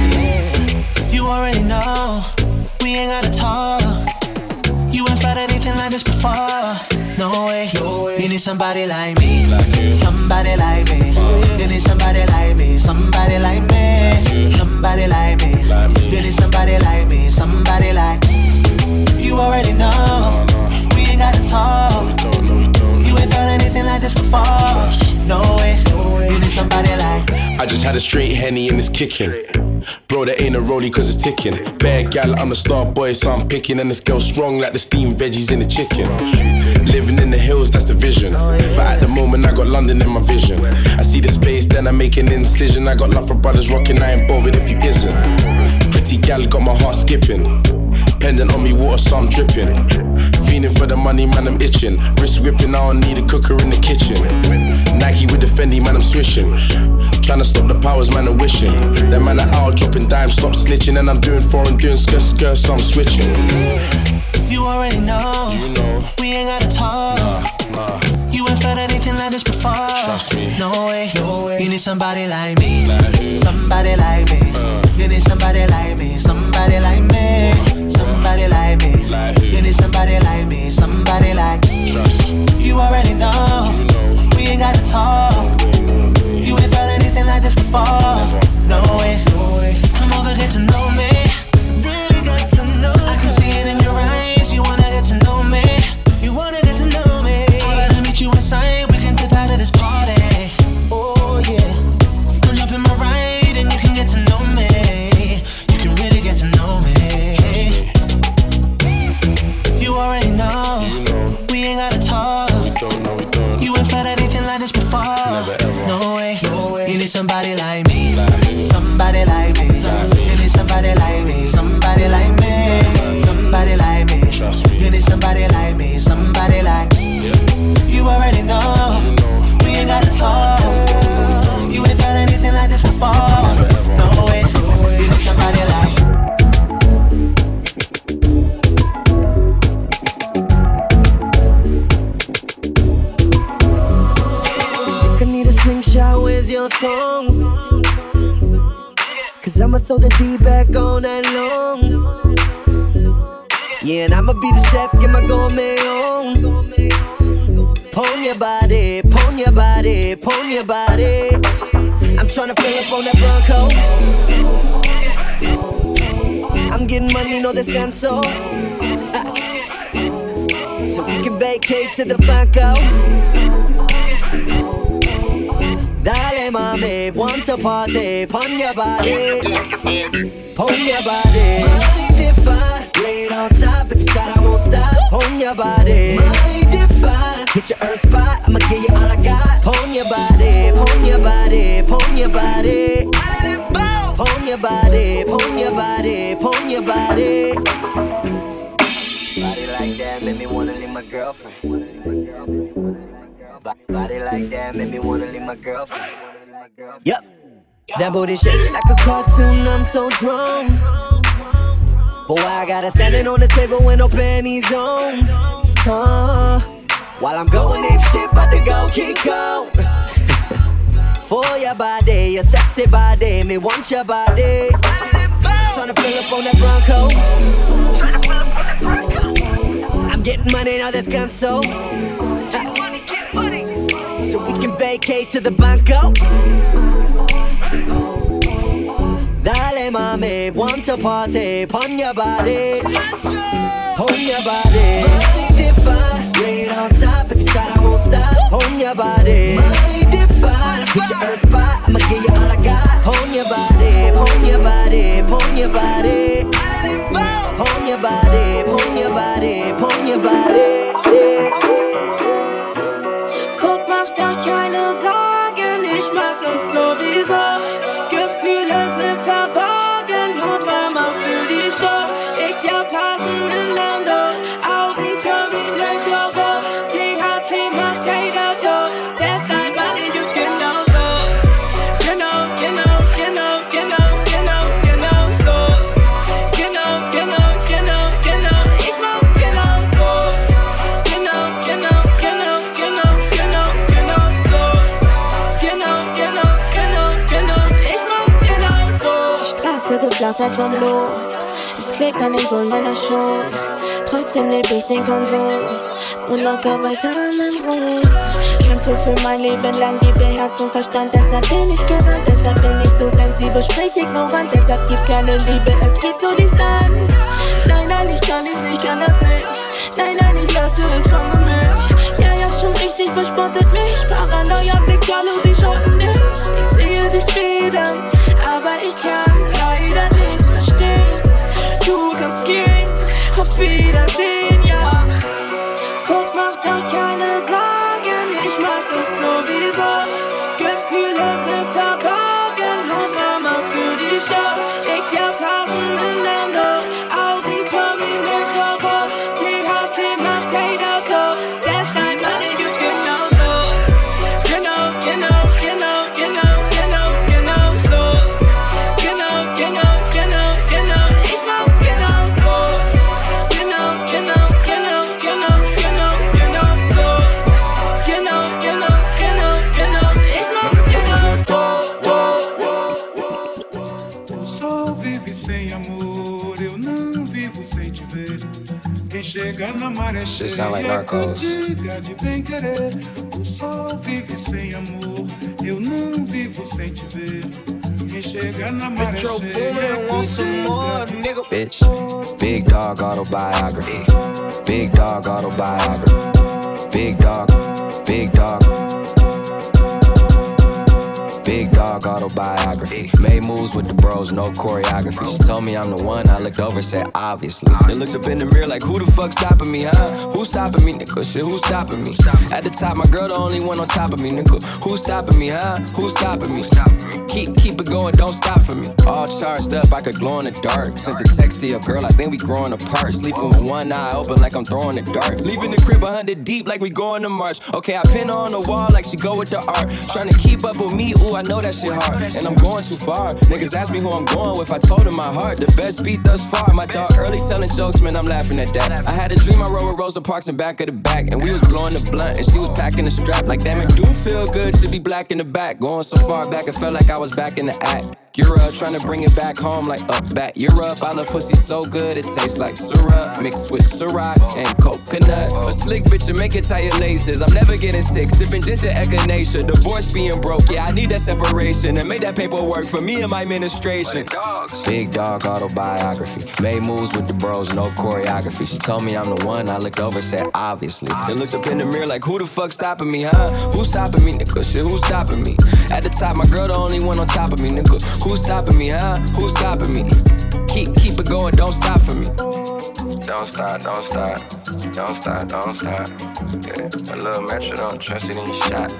You already know. We ain't gotta talk. You ain't felt anything like this before. No way. No way. You need somebody like me. Somebody like me. You need somebody like me. Somebody like me. Somebody like me. You need somebody like me. Somebody like. You already know. We ain't gotta talk. You ain't felt anything like this before. No way. You need somebody like. I just had a straight henny and it's kicking. Bro, that ain't a rollie cause it's ticking. Bad gal, I'm a star boy, so I'm picking. And this girl strong like the steamed veggies in the chicken. Living in the hills, that's the vision. But at the moment, I got London in my vision. I see the space, then I make an incision. I got love for brothers rocking, I ain't bothered if you isn't. Pretty gal got my heart skipping. Pendant on me, water, so I'm dripping. Feeling for the money, man, I'm itching. Wrist whipping, I don't need a cooker in the kitchen. Nike with the Fendi, man, I'm swishing. Tryna stop the powers, man, I'm wishing. Them man are out dropping dimes, stop snitching. And I'm doing foreign, doing skirt, skirt, so I'm switching. You already know. You know, We ain't gotta talk. nah. You ain't felt anything like this before. Trust me. No way. You need somebody like me. Somebody like me. Uh. You need somebody like me. Somebody like me. Somebody like me. You need somebody like me. Somebody like. me. You already know. We ain't gotta talk. You ain't felt anything like this before. No way. Come over, get to know me. Thong? Cause I'ma throw the D back all night long. Yeah, and I'ma be the chef, get my gourmet on. Pon your body, pon your body, pon your body. I'm tryna fill up on that Bronco. I'm getting money, no descanso. So we can vacate to the banco. Dale mami, mm-hmm. want to party, pon your body, mm-hmm. pon your body. Mind if I lay on top, it's that I won't stop. Pon your body. Mind if I hit your earth spot, I'ma give you all I got. Pon your body, pon your body, pon your body. Pon your body, pon your body, pon your body. Body like that make me wanna leave my girlfriend. Body like that make me wanna leave my girlfriend. Yep. That booty shake like a cartoon, I'm so drawn. Boy, I got her standing on the table with no panties on. Uh, while I'm going ape shit, about to go kick on. For your body, your sexy body, me want your body. Tryna fill up on that Bronco. Tryna fill up on that Bronco. I'm getting money, now that's console. So we can vacate to the banco. Dale mami, want to party, pon your body, pon your body. Mind if I lay on top, if you start I won't stop. Pon your body. Mind if I hit your earth spot, I'ma give you all I got. Pon your body, pon your body, pon your body. Pon your body, pon your body, pon your body. Geflattert vom Loh. Es klebt an den Sohlen meiner Schuhe. Trotzdem lebe ich den Konsum und locker weiter an meinem Brot. Kämpfe für mein Leben lang, liebe Herz und Verstand. Deshalb bin ich gerannt, deshalb bin ich so sensibel, sprich ignorant. Deshalb gibt's keine Liebe, es gibt nur Distanz. Nein, nein, ich kann es nicht, kann das nicht. Nein, nein, ich lasse es von mich. Ja, ja, schon richtig verspottet mich. Shit cheia sound like é Narcos. contigo de bem querer. O sol vive sem amor, eu não vivo sem te ver. Quem chega na maré cheia é contigo de Bitch. Big dog autobiography. Big dog autobiography. Big dog. Big dog. Big dog autobiography. Made moves with the bros, no choreography. She told me I'm the one. I looked over, said obviously. Then looked up in the mirror like, who the fuck stopping me, huh? Who stopping me, nigga? Shit, who stopping me? At the top, my girl the only one on top of me, nigga. Who stopping me, huh? Who stopping me? Keep keep it going, don't stop for me. All charged up, I could glow in the dark. Sent a text to your girl, I think we growing apart. Sleeping with one eye open like I'm throwing a dart. Leaving the crib a hundred deep like we going to march. Okay, I pin on the wall like she go with the art. Trying to keep up with me, ooh, I know that shit hard. And I'm going too far. Niggas ask me who I'm going with. I told them my heart, the best beat thus far. My dog early telling jokes, man, I'm laughing at that. I had a dream I rode with Rosa Parks in back of the back. And we was blowing the blunt, and she was packing the strap. Like, damn, it do feel good to be black in the back. Going so far back, it felt like I was back in the act. You're up, trying to bring it back home like up back. You're up, I love pussy so good, it tastes like syrup mixed with Ciroc and coconut. A slick bitch to make it tie your laces. I'm never getting sick, sipping ginger echinacea. Divorce being broke, yeah, I need that separation and make that paperwork for me and my administration. Big dog autobiography. Made moves with the bros, no choreography. She told me I'm the one. I looked over, said obviously. Then looked up in the mirror like, who the fuck stopping me, huh? Who stopping me, nigga? Shit, who stopping me? At the top, my girl the only one on top of me, nigga. Who stopping me, huh? Who's stopping me? Keep keep it going, don't stop for me. Don't stop, don't stop, don't stop, don't stop. Yeah, a little metro, don't trust it in shot.